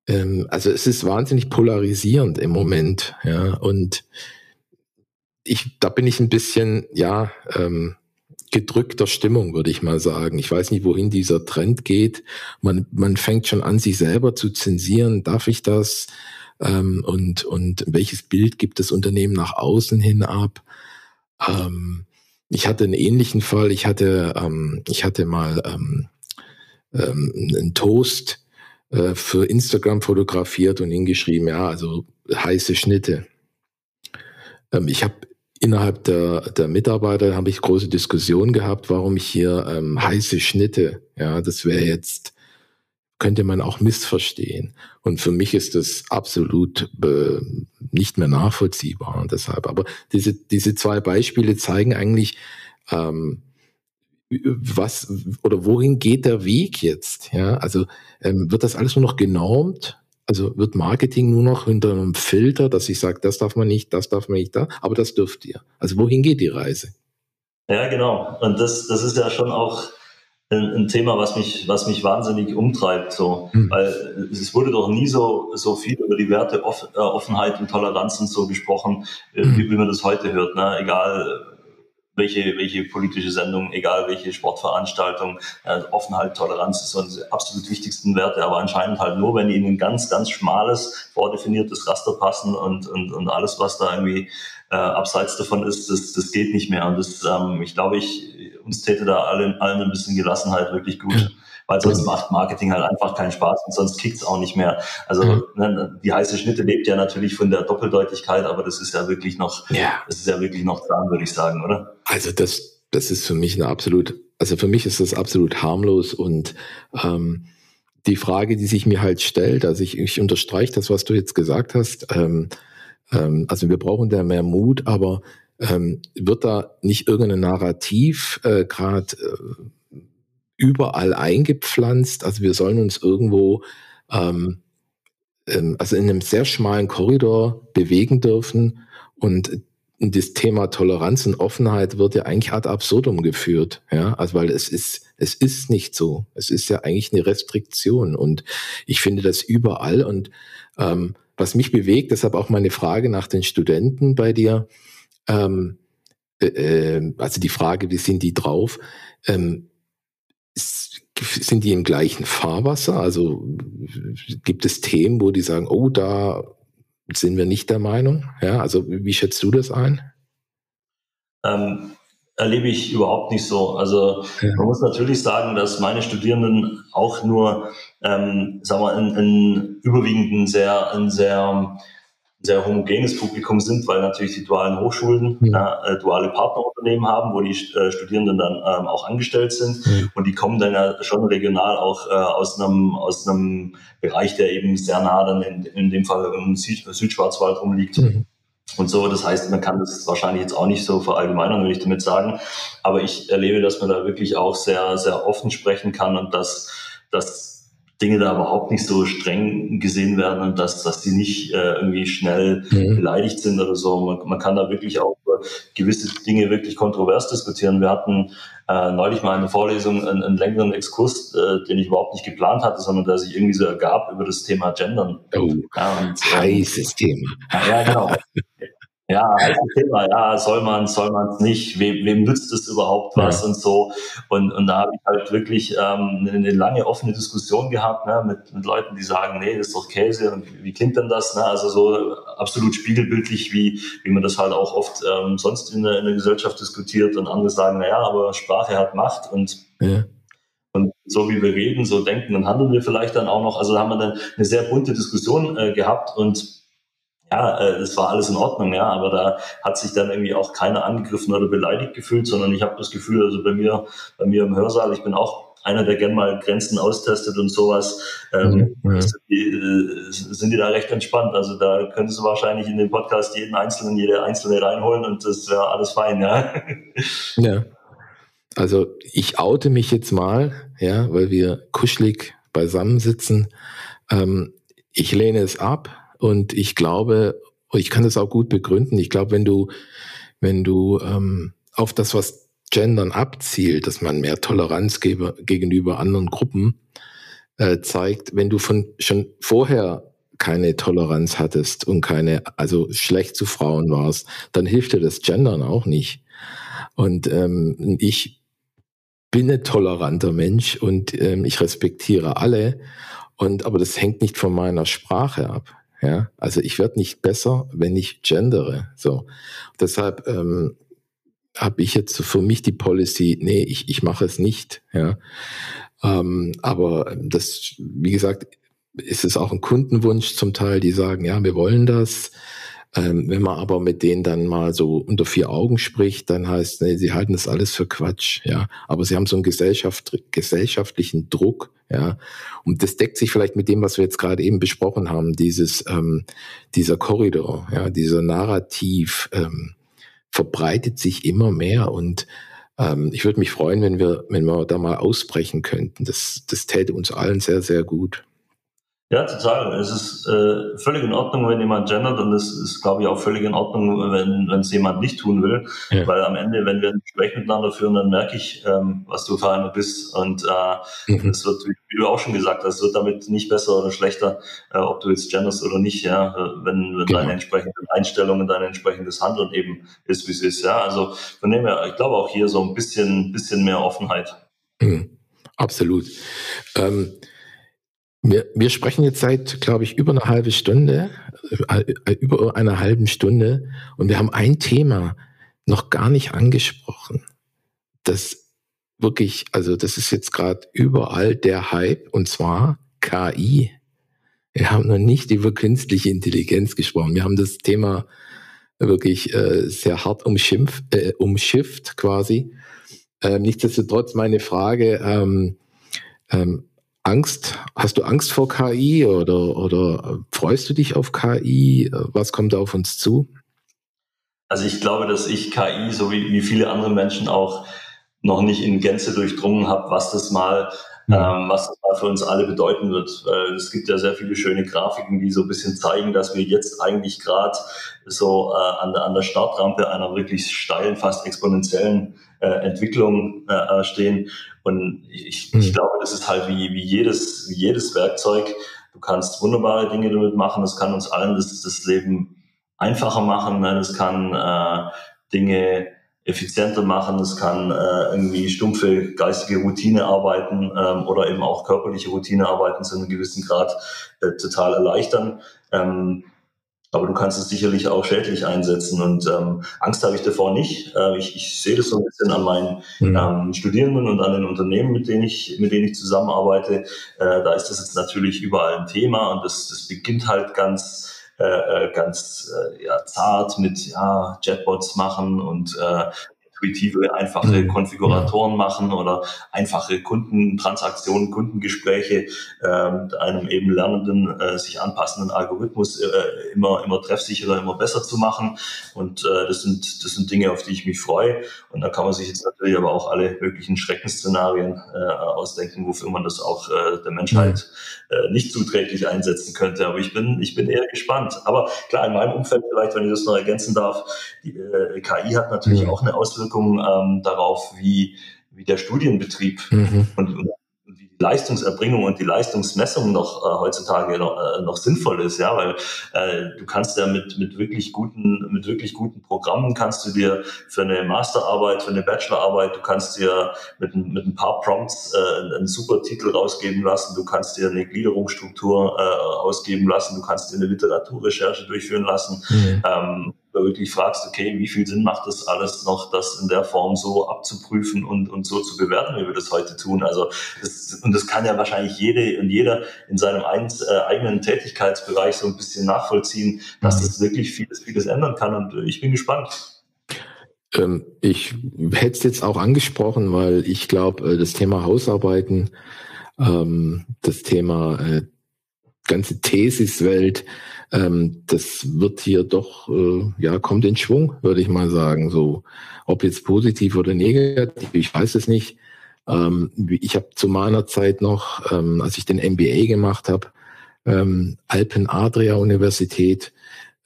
ähm, also es ist wahnsinnig polarisierend im Moment, ja. Und ich, da bin ich ein bisschen, ja, ähm, gedrückter Stimmung, würde ich mal sagen. Ich weiß nicht, wohin dieser Trend geht. Man, man fängt schon an, sich selber zu zensieren. Darf ich das? Ähm, und, und welches Bild gibt das Unternehmen nach außen hin ab? Ähm, ich hatte einen ähnlichen Fall. Ich hatte, ähm, ich hatte mal ähm, ähm, einen Toast äh, für Instagram fotografiert und hingeschrieben, ja, also heiße Schnitte. Ähm, ich habe innerhalb der, der Mitarbeiter habe ich große Diskussionen gehabt, warum ich hier ähm, heiße Schnitte, ja, das wäre jetzt, könnte man auch missverstehen. Und für mich ist das absolut äh, nicht mehr nachvollziehbar. Und deshalb, aber diese, diese zwei Beispiele zeigen eigentlich, ähm, was oder wohin geht der Weg jetzt? Ja, also ähm, wird das alles nur noch genormt? Also wird Marketing nur noch hinter einem Filter, dass ich sage, das darf man nicht, das darf man nicht da, aber das dürft ihr. Also wohin geht die Reise? Ja, genau. Und das, das ist ja schon auch ein, ein, Thema, was mich, was mich wahnsinnig umtreibt. So. Mhm. Weil es wurde doch nie so, so viel über die Werte Off, äh, Offenheit und Toleranz und so gesprochen, mhm. wie, wie man das heute hört. Ne? Egal welche, welche politische Sendung, egal welche Sportveranstaltung, äh, Offenheit, Toleranz ist so die absolut wichtigsten Werte, aber anscheinend halt nur, wenn die in ein ganz, ganz schmales, vordefiniertes Raster passen und, und, und alles, was da irgendwie äh, abseits davon ist, das, das geht nicht mehr. Und das, ähm, ich glaube, ich, uns täte da allen, allen ein bisschen Gelassenheit wirklich gut weil sonst macht Marketing halt einfach keinen Spaß und sonst kickt's auch nicht mehr. Also mhm. ne, die heiße Schnitte lebt ja natürlich von der Doppeldeutigkeit, aber das ist ja wirklich noch, ja. das ist ja wirklich noch dran, würde ich sagen, oder? Also das, das ist für mich eine absolut, also für mich ist das absolut harmlos und ähm, die Frage, die sich mir halt stellt, also ich, ich unterstreiche das, was du jetzt gesagt hast, ähm, ähm, also wir brauchen da mehr Mut, aber ähm, wird da nicht irgendein Narrativ äh, gerade äh, überall eingepflanzt. Also wir sollen uns irgendwo, ähm, ähm, also in einem sehr schmalen Korridor bewegen dürfen und das Thema Toleranz und Offenheit wird ja eigentlich ad absurdum geführt, ja, also weil es ist, es ist nicht so. Es ist ja eigentlich eine Restriktion und ich finde das überall und ähm, was mich bewegt, deshalb auch meine Frage nach den Studenten bei dir, ähm, äh, äh also die Frage, wie sind die drauf? Ähm, sind die im gleichen Fahrwasser? Also gibt es Themen, wo die sagen, oh, da sind wir nicht der Meinung? Ja, also wie schätzt du das ein? Ähm, erlebe ich überhaupt nicht so. Also ja. man muss natürlich sagen, dass meine Studierenden auch nur, ähm, sagen wir, in, in überwiegend sehr, ein sehr sehr homogenes Publikum sind, weil natürlich die dualen Hochschulen mhm. äh, duale Partnerunternehmen haben, wo die äh, Studierenden dann ähm, auch angestellt sind. Mhm. Und die kommen dann ja schon regional auch äh, aus einem aus einem Bereich, der eben sehr nah dann in, in dem Fall im Süd Südschwarzwald rumliegt. Mhm. Und so, das heißt, man kann das wahrscheinlich jetzt auch nicht so verallgemeinern, würde ich damit sagen. Aber ich erlebe, dass man da wirklich auch sehr, sehr offen sprechen kann und dass, dass Dinge da überhaupt nicht so streng gesehen werden und dass, dass die nicht äh, irgendwie schnell mhm. beleidigt sind oder so. Man, man kann da wirklich auch über gewisse Dinge wirklich kontrovers diskutieren. Wir hatten äh, neulich mal in der Vorlesung einen, einen längeren Exkurs, äh, den ich überhaupt nicht geplant hatte, sondern der sich irgendwie so ergab über das Thema Gendern. Oh, ja, und, ähm, heißes Thema. Ja, genau. Ja, heißes Thema, ja, soll man, soll man es nicht, wem, wem nützt es überhaupt was ja. und so. Und, und da habe ich halt wirklich ähm, eine, lange offene Diskussion gehabt ne, mit, mit Leuten, die sagen, nee, das ist doch Käse und wie, wie klingt denn das? Ne? Also so absolut spiegelbildlich, wie, wie man das halt auch oft ähm, sonst in der, in der Gesellschaft diskutiert und andere sagen, naja, aber Sprache hat Macht und ja. Und so wie wir reden, so denken und handeln wir vielleicht dann auch noch. Also da haben wir dann eine sehr bunte Diskussion äh, gehabt und ja, äh, es war alles in Ordnung, ja, aber da hat sich dann irgendwie auch keiner angegriffen oder beleidigt gefühlt, sondern ich habe das Gefühl, also bei mir, bei mir im Hörsaal, ich bin auch einer, der gern mal Grenzen austestet und sowas, ähm, mhm. sind, die, äh, sind die da recht entspannt. Also da könntest du wahrscheinlich in den Podcast jeden Einzelnen, jede Einzelne reinholen und das wäre alles fein, ja. Ja. Also ich oute mich jetzt mal, ja, weil wir kuschelig beisammensitzen. Ähm, ich lehne es ab, und ich glaube, ich kann das auch gut begründen. Ich glaube, wenn du, wenn du ähm, auf das, was Gendern abzielt, dass man mehr Toleranz gebe, gegenüber anderen Gruppen äh, zeigt, wenn du von schon vorher keine Toleranz hattest und keine, also schlecht zu Frauen warst, dann hilft dir das Gendern auch nicht. Und ähm, ich bin ein toleranter Mensch und ähm, ich respektiere alle. Und aber das hängt nicht von meiner Sprache ab. Ja, also ich werde nicht besser, wenn ich gendere. So, deshalb ähm, habe ich jetzt für mich die Policy, nee, ich, ich mache es nicht. Ja, ähm, aber das, wie gesagt, ist es auch ein Kundenwunsch zum Teil, die sagen, ja, wir wollen das. Ähm, wenn man aber mit denen dann mal so unter vier Augen spricht, dann heißt, nee, sie halten das alles für Quatsch, ja. Aber sie haben so einen Gesellschaft, gesellschaftlichen Druck, ja. Und das deckt sich vielleicht mit dem, was wir jetzt gerade eben besprochen haben, dieses, ähm, dieser Korridor, ja, dieser Narrativ ähm, verbreitet sich immer mehr und ähm, ich würde mich freuen, wenn wir, wenn wir da mal ausbrechen könnten. Das, das täte uns allen sehr, sehr gut. Ja, total. Es ist äh, völlig in Ordnung, wenn jemand gendert und es ist, glaube ich, auch völlig in Ordnung, wenn es jemand nicht tun will. Ja. Weil am Ende, wenn wir ein Gespräch miteinander führen, dann merke ich, ähm, was du für einer bist. Und äh, mhm. es wird, wie du auch schon gesagt hast, es wird damit nicht besser oder schlechter, äh, ob du jetzt genderst oder nicht, ja, wenn, wenn genau. deine entsprechenden Einstellungen, dein entsprechendes Handeln eben ist, wie es ist. Ja, also von dem her, ich glaube auch hier so ein bisschen, bisschen mehr Offenheit. Mhm. Absolut. Ähm, wir, wir sprechen jetzt seit, glaube ich, über eine halbe Stunde, äh, äh, über einer halben Stunde und wir haben ein Thema noch gar nicht angesprochen. Das wirklich, also das ist jetzt gerade überall der Hype und zwar KI. Wir haben noch nicht über künstliche Intelligenz gesprochen. Wir haben das Thema wirklich äh, sehr hart umschimpf, äh, umschifft quasi. Ähm, nichtsdestotrotz meine Frage, ähm, ähm, Angst? Hast du Angst vor KI oder, oder freust du dich auf KI? Was kommt da auf uns zu? Also ich glaube, dass ich KI, so wie, wie viele andere Menschen auch, noch nicht in Gänze durchdrungen habe, was das mal mhm. ähm, was das mal für uns alle bedeuten wird. Weil es gibt ja sehr viele schöne Grafiken, die so ein bisschen zeigen, dass wir jetzt eigentlich gerade so äh, an, der, an der Startrampe einer wirklich steilen, fast exponentiellen äh, Entwicklung äh, stehen. Und ich, mhm. ich glaube, das ist halt wie, wie, jedes, wie jedes Werkzeug. Du kannst wunderbare Dinge damit machen. Das kann uns allen das, das Leben einfacher machen. Ne? Das kann äh, Dinge effizienter machen. Es kann äh, irgendwie stumpfe geistige Routinearbeiten ähm, oder eben auch körperliche Routinearbeiten zu einem gewissen Grad äh, total erleichtern. Ähm, aber du kannst es sicherlich auch schädlich einsetzen und ähm, Angst habe ich davor nicht. Äh, ich, ich sehe das so ein bisschen an meinen mhm. ähm, Studierenden und an den Unternehmen, mit denen ich, mit denen ich zusammenarbeite. Äh, da ist das jetzt natürlich überall ein Thema und das, das beginnt halt ganz äh, äh ganz äh, ja, zart mit ja, Chatbots machen und äh, intuitive, einfache mhm. Konfiguratoren machen oder einfache Kundentransaktionen, Kundengespräche äh, mit einem eben lernenden, äh, sich anpassenden Algorithmus äh, immer, immer treffsicherer, immer besser zu machen. Und äh, das sind, das sind Dinge, auf die ich mich freue. Und da kann man sich jetzt natürlich aber auch alle möglichen Schreckensszenarien äh, ausdenken, wofür man das auch äh, der Menschheit mhm. äh, nicht zuträglich einsetzen könnte. Aber ich bin, ich bin eher gespannt. Aber klar, in meinem Umfeld vielleicht, wenn ich das noch ergänzen darf, die äh, KI hat natürlich mhm. auch eine Auswirkung Auswirkungen ähm, darauf, wie, wie der Studienbetrieb mhm. und, und die Leistungserbringung und die Leistungsmessung noch äh, heutzutage noch, äh, noch sinnvoll ist, ja, weil äh, du kannst ja mit, mit wirklich guten, mit wirklich guten Programmen kannst du dir für eine Masterarbeit, für eine Bachelorarbeit, du kannst dir mit, mit ein paar Prompts äh, einen super Titel rausgeben lassen, du kannst dir eine Gliederungsstruktur äh, ausgeben lassen, du kannst dir eine Literaturrecherche durchführen lassen. Mhm. Ähm, du wirklich fragst, okay, wie viel Sinn macht das alles noch, das in der Form so abzuprüfen und, und so zu bewerten, wie wir das heute tun. Also das, und das kann ja wahrscheinlich jede und jeder in seinem ein, äh, eigenen Tätigkeitsbereich so ein bisschen nachvollziehen, dass mhm. das wirklich vieles, vieles ändern kann. Und ich bin gespannt. Ähm, ich hätte es jetzt auch angesprochen, weil ich glaube, äh, das Thema Hausarbeiten, ähm, das Thema äh, ganze Thesiswelt, ähm, das wird hier doch, äh, ja, kommt in Schwung, würde ich mal sagen. So, ob jetzt positiv oder negativ, ich weiß es nicht. Ähm, ich habe zu meiner Zeit noch, ähm, als ich den MBA gemacht habe, ähm, Alpen Adria Universität,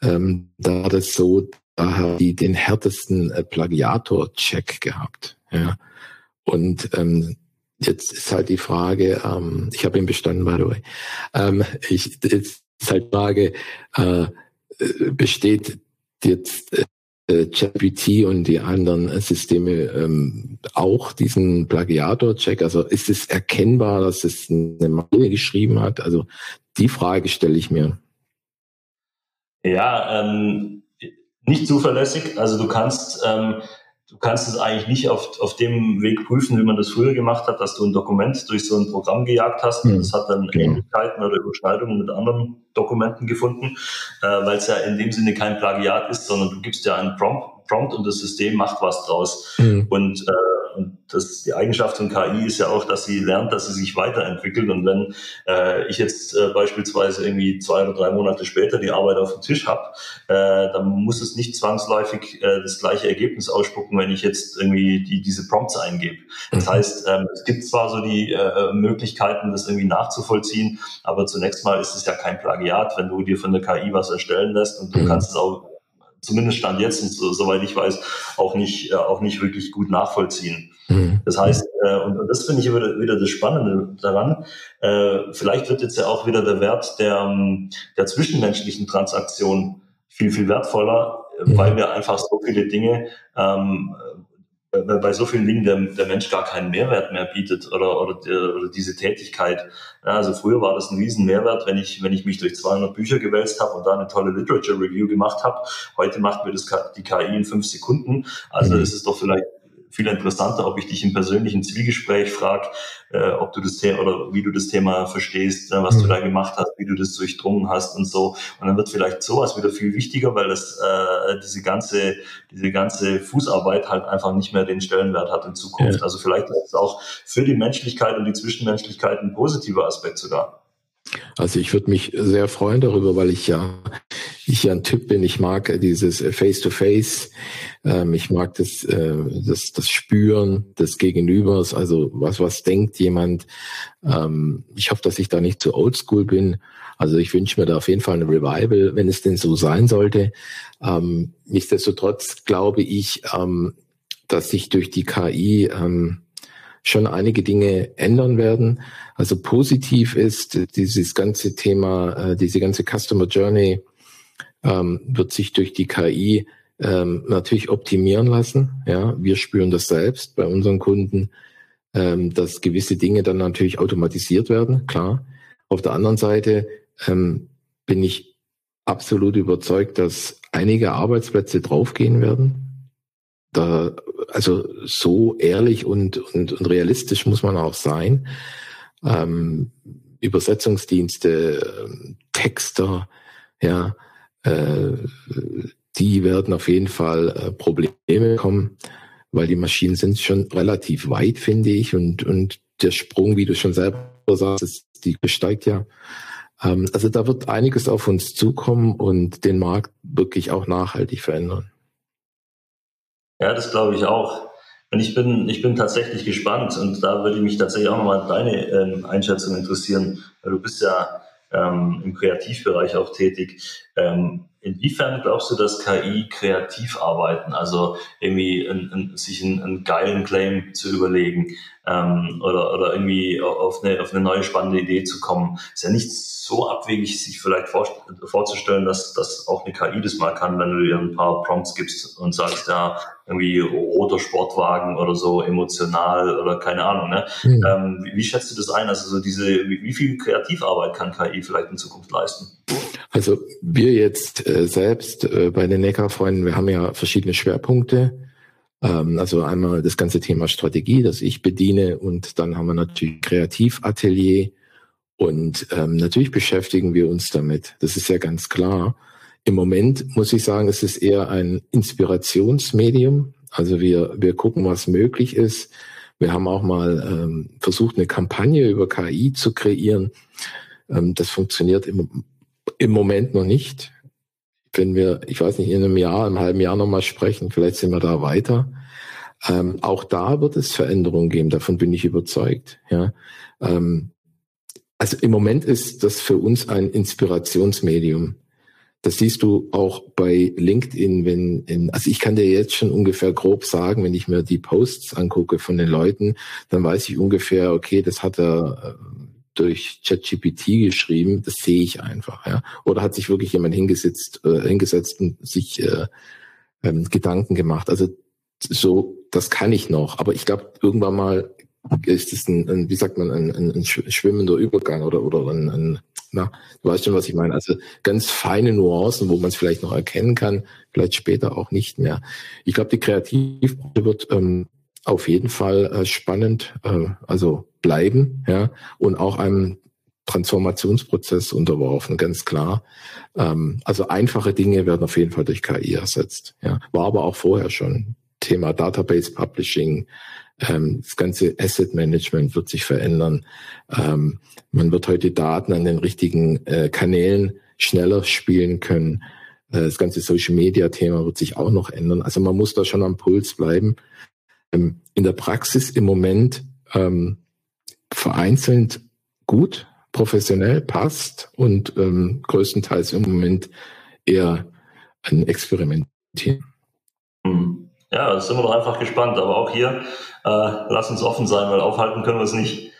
ähm, da war das so, da haben die den härtesten äh, Plagiator-Check gehabt. Ja. Und ähm, jetzt ist halt die Frage, ähm, ich habe ihn bestanden, by the way. Ähm, ich, jetzt ist halt die Frage, äh, besteht jetzt äh, ChatGPT und die anderen Systeme ähm, auch diesen Plagiator-Check? Also ist es erkennbar, dass es eine Maschine geschrieben hat? Also die Frage stelle ich mir. Ja, ähm, nicht zuverlässig. Also du kannst ähm, du kannst es eigentlich nicht auf, auf dem Weg prüfen, wie man das früher gemacht hat, dass du ein Dokument durch so ein Programm gejagt hast. Mhm. Das hat dann genau. Ähnlichkeiten oder Überschneidungen mit anderen Dokumenten gefunden, äh, weil es ja in dem Sinne kein Plagiat ist, sondern du gibst ja einen Prompt, Prompt und das System macht was draus. Mhm. Und äh, und das, die Eigenschaft von KI ist ja auch, dass sie lernt, dass sie sich weiterentwickelt. Und wenn äh, ich jetzt äh, beispielsweise irgendwie zwei oder drei Monate später die Arbeit auf dem Tisch habe, äh, dann muss es nicht zwangsläufig äh, das gleiche Ergebnis ausspucken, wenn ich jetzt irgendwie die, diese Prompts eingebe. Das mhm. heißt, ähm, es gibt zwar so die äh, Möglichkeiten, das irgendwie nachzuvollziehen, aber zunächst mal ist es ja kein Plagiat, wenn du dir von der KI was erstellen lässt und du mhm. kannst es auch zumindest stand jetzt und so, soweit ich weiß, auch nicht, äh, auch nicht wirklich gut nachvollziehen. Mhm. Das heißt, äh, und, und das finde ich wieder, wieder das Spannende daran, äh, vielleicht wird jetzt ja auch wieder der Wert der, ähm, der zwischenmenschlichen Transaktion viel, viel wertvoller, mhm. weil wir einfach so viele Dinge ähm, bei so vielen Dingen der, der Mensch gar keinen Mehrwert mehr bietet oder, oder, oder diese Tätigkeit. Ja, also früher war das ein riesen Mehrwert, wenn ich, wenn ich mich durch 200 Bücher gewälzt habe und da eine tolle Literature Review gemacht habe. Heute macht mir das die KI in fünf Sekunden. Also mhm. ist es doch vielleicht viel interessanter, ob ich dich im persönlichen Zwiegespräch frage, äh, ob du das Thema oder wie du das Thema verstehst, äh, was mhm. du da gemacht hast, wie du das durchdrungen hast und so. Und dann wird vielleicht sowas wieder viel wichtiger, weil das äh, diese ganze diese ganze Fußarbeit halt einfach nicht mehr den Stellenwert hat in Zukunft. Ja. Also vielleicht ist es auch für die Menschlichkeit und die Zwischenmenschlichkeit ein positiver Aspekt sogar. Also ich würde mich sehr freuen darüber, weil ich ja ich ja ein Typ bin. Ich mag dieses Face-to-Face. Ähm, ich mag das, äh, das, das Spüren des Gegenübers. Also was, was denkt jemand? Ähm, ich hoffe, dass ich da nicht zu oldschool bin. Also ich wünsche mir da auf jeden Fall eine Revival, wenn es denn so sein sollte. Ähm, nichtsdestotrotz glaube ich, ähm, dass sich durch die KI ähm, schon einige Dinge ändern werden. Also positiv ist dieses ganze Thema, äh, diese ganze Customer Journey ähm, wird sich durch die KI ähm, natürlich optimieren lassen. Ja, wir spüren das selbst bei unseren Kunden, ähm, dass gewisse Dinge dann natürlich automatisiert werden. Klar. Auf der anderen Seite ähm, bin ich absolut überzeugt, dass einige Arbeitsplätze draufgehen werden. Da, also so ehrlich und, und, und realistisch muss man auch sein. Ähm, Übersetzungsdienste, ähm, Texter, ja, äh, die werden auf jeden Fall äh, Probleme bekommen, weil die Maschinen sind schon relativ weit, finde ich. Und, und der Sprung, wie du schon selber sagst, ist, die besteigt ja. Ähm, also da wird einiges auf uns zukommen und den Markt wirklich auch nachhaltig verändern. Ja, das glaube ich auch. Und ich bin, ich bin tatsächlich gespannt und da würde mich tatsächlich auch nochmal deine ähm, Einschätzung interessieren. Du bist ja ähm, im Kreativbereich auch tätig. Ähm, inwiefern glaubst du, dass KI kreativ arbeiten, also irgendwie ein, ein, sich einen, einen, geilen Claim zu überlegen ähm, oder, oder irgendwie auf eine, auf eine neue spannende Idee zu kommen? Ist ja nicht so abwegig, sich vielleicht vor, vorzustellen, dass, dass auch eine KI das mal kann, wenn du ihr ein paar Prompts gibst und sagst, ja, irgendwie roter Sportwagen oder so emotional oder keine Ahnung. Ne? Mhm. Ähm, wie, wie, schätzt du das ein? Also so diese, wie, wie, viel Kreativarbeit kann KI vielleicht in Zukunft leisten? Also wir jetzt äh, selbst äh, bei den Neckarfreunden, wir haben ja verschiedene Schwerpunkte. Ähm, also einmal das ganze Thema Strategie, das ich bediene und dann haben wir natürlich Kreativatelier und ähm, natürlich beschäftigen wir uns damit. Das ist ja ganz klar. Im Moment muss ich sagen, es ist eher ein Inspirationsmedium. Also wir, wir gucken, was möglich ist. Wir haben auch mal ähm, versucht, eine Kampagne über KI zu kreieren. Ähm, das funktioniert im, im Moment noch nicht. Wenn wir, ich weiß nicht, in einem Jahr, im halben Jahr nochmal sprechen, vielleicht sind wir da weiter. Ähm, auch da wird es Veränderungen geben, davon bin ich überzeugt. Ja. Ähm, also im Moment ist das für uns ein Inspirationsmedium. Das siehst du auch bei LinkedIn, wenn, in, also ich kann dir jetzt schon ungefähr grob sagen, wenn ich mir die Posts angucke von den Leuten, dann weiß ich ungefähr, okay, das hat er äh, durch ChatGPT geschrieben, das sehe ich einfach, ja. Oder hat sich wirklich jemand hingesetzt, äh, hingesetzt und sich äh, ähm, Gedanken gemacht. Also so, das kann ich noch. Aber ich glaube, irgendwann mal ist es ein, ein, wie sagt man, ein, ein, ein schwimmender Übergang oder, oder ein, ein na, du weißt schon, was ich meine. Also ganz feine Nuancen, wo man es vielleicht noch erkennen kann, vielleicht später auch nicht mehr. Ich glaube, die Kreativbranche wird ähm, auf jeden Fall äh, spannend, äh, also bleiben, ja, und auch einem Transformationsprozess unterworfen, ganz klar. Ähm, also einfache Dinge werden auf jeden Fall durch KI ersetzt. Ja. War aber auch vorher schon Thema Database Publishing, Ähm, das ganze Asset Management wird sich verändern. Ähm, man wird heute Daten an den richtigen äh, Kanälen schneller spielen können. Äh, das ganze Social Media Thema wird sich auch noch ändern. Also man muss da schon am Puls bleiben. Ähm, in der Praxis im Moment ähm, vereinzelt gut, professionell passt und ähm, größtenteils im Moment eher ein Experimentieren. Hm. Ja, da sind wir doch einfach gespannt. Aber auch hier, äh, lass uns offen sein, weil aufhalten können wir es nicht.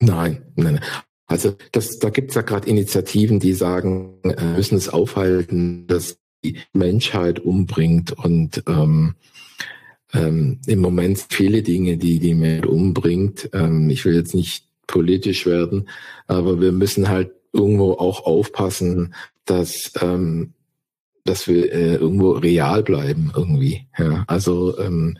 Nein, nein. Also das, da gibt es ja gerade Initiativen, die sagen, äh, müssen es aufhalten, dass die Menschheit umbringt und ähm, ähm, im Moment viele Dinge, die die Menschheit umbringt. Ähm, ich will jetzt nicht politisch werden, aber wir müssen halt irgendwo auch aufpassen, dass ähm, dass wir äh, irgendwo real bleiben irgendwie. Ja, also ähm,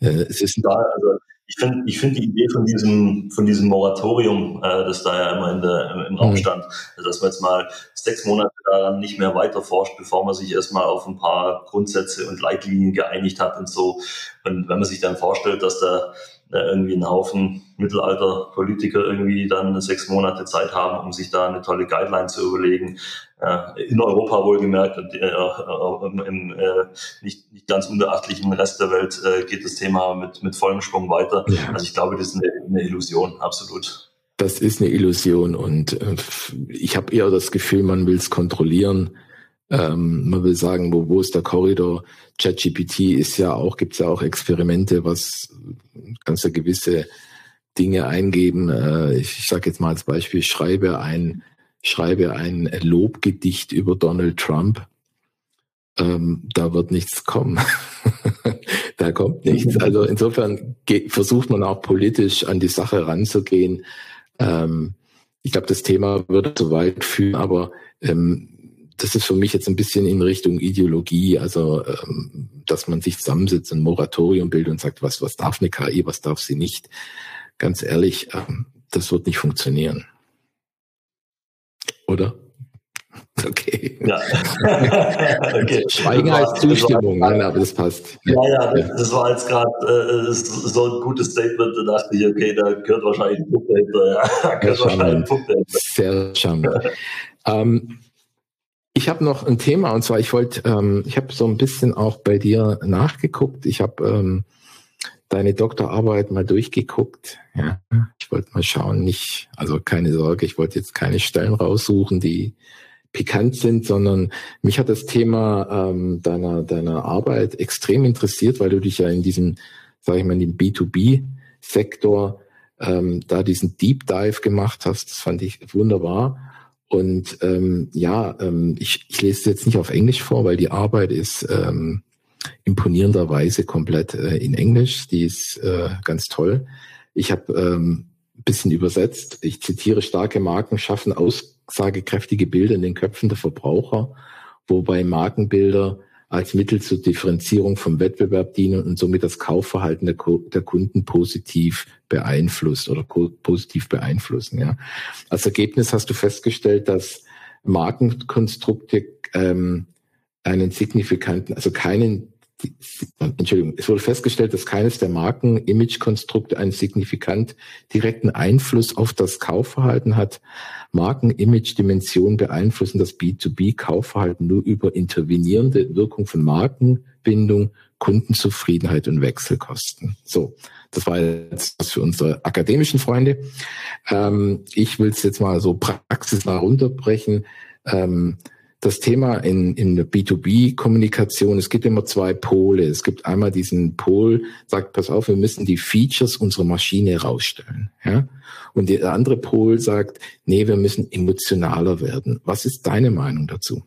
äh, es ist ja, also ich finde ich finde die Idee von diesem von diesem Moratorium, äh, das da ja immer in der, im Raum mhm. stand, also dass man jetzt mal sechs Monate daran nicht mehr weiter forscht, bevor man sich erstmal auf ein paar Grundsätze und Leitlinien geeinigt hat und so. Und wenn man sich dann vorstellt, dass da irgendwie ein Haufen Mittelalter-Politiker irgendwie dann sechs Monate Zeit haben, um sich da eine tolle Guideline zu überlegen. Äh, in Europa wohlgemerkt und äh, im äh, nicht, nicht ganz unbeachtlichen Rest der Welt äh, geht das Thema mit, mit vollem Schwung weiter. Ja. Also ich glaube, das ist eine, eine Illusion, absolut. Das ist eine Illusion und äh, ich habe eher das Gefühl, man will es kontrollieren ähm, man will sagen, wo, wo ist der Korridor? ChatGPT ist ja auch, gibt es ja auch Experimente, was kannst du gewisse Dinge eingeben. Äh, ich ich sage jetzt mal als Beispiel, schreibe ein, schreibe ein Lobgedicht über Donald Trump. Ähm, da wird nichts kommen. da kommt nichts. Also insofern versucht man auch politisch an die Sache ranzugehen. Ähm, ich glaube, das Thema würde zu weit führen, aber ähm, das ist für mich jetzt ein bisschen in Richtung Ideologie, also ähm, dass man sich zusammensetzt, ein Moratorium bildet und sagt, was, was darf eine KI, was darf sie nicht. Ganz ehrlich, ähm, das wird nicht funktionieren. Oder? Okay. Ja. okay. Schweigen heißt Zustimmung, nein, aber das passt. Ja, ja, das, das war jetzt gerade äh, so ein gutes Statement, da dachte ich, okay, da gehört wahrscheinlich ein Punkt dahinter. Ja. Da gehört wahrscheinlich ein Punkt dahinter. Sehr charmant. ähm, ich habe noch ein Thema und zwar, ich wollte, ähm, ich habe so ein bisschen auch bei dir nachgeguckt. Ich habe ähm, deine Doktorarbeit mal durchgeguckt. Ja, ich wollte mal schauen, nicht, also keine Sorge, ich wollte jetzt keine Stellen raussuchen, die pikant sind, sondern mich hat das Thema ähm, deiner deiner Arbeit extrem interessiert, weil du dich ja in diesem, sage ich mal, in dem B2B-Sektor ähm, da diesen Deep Dive gemacht hast. Das fand ich wunderbar. Und ähm, ja, ähm, ich, ich lese es jetzt nicht auf Englisch vor, weil die Arbeit ist ähm, imponierenderweise komplett äh, in Englisch. Die ist äh, ganz toll. Ich habe ähm, ein bisschen übersetzt. Ich zitiere, starke Marken schaffen aussagekräftige Bilder in den Köpfen der Verbraucher, wobei Markenbilder als Mittel zur Differenzierung vom Wettbewerb dienen und somit das Kaufverhalten der, der Kunden positiv beeinflusst oder positiv beeinflussen. Ja. Als Ergebnis hast du festgestellt, dass Markenkonstrukte ähm, einen signifikanten, also keinen Entschuldigung, es wurde festgestellt, dass keines der Marken-Image-Konstrukte einen signifikant direkten Einfluss auf das Kaufverhalten hat. Marken-Image-Dimensionen beeinflussen das B2B-Kaufverhalten nur über intervenierende Wirkung von Markenbindung, Kundenzufriedenheit und Wechselkosten. So, das war jetzt was für unsere akademischen Freunde. Ähm, ich will es jetzt mal so praxisnah runterbrechen. Ähm, das Thema in, in der B2B-Kommunikation, es gibt immer zwei Pole. Es gibt einmal diesen Pol, sagt, pass auf, wir müssen die Features unserer Maschine rausstellen. Ja? Und der andere Pol sagt, nee, wir müssen emotionaler werden. Was ist deine Meinung dazu?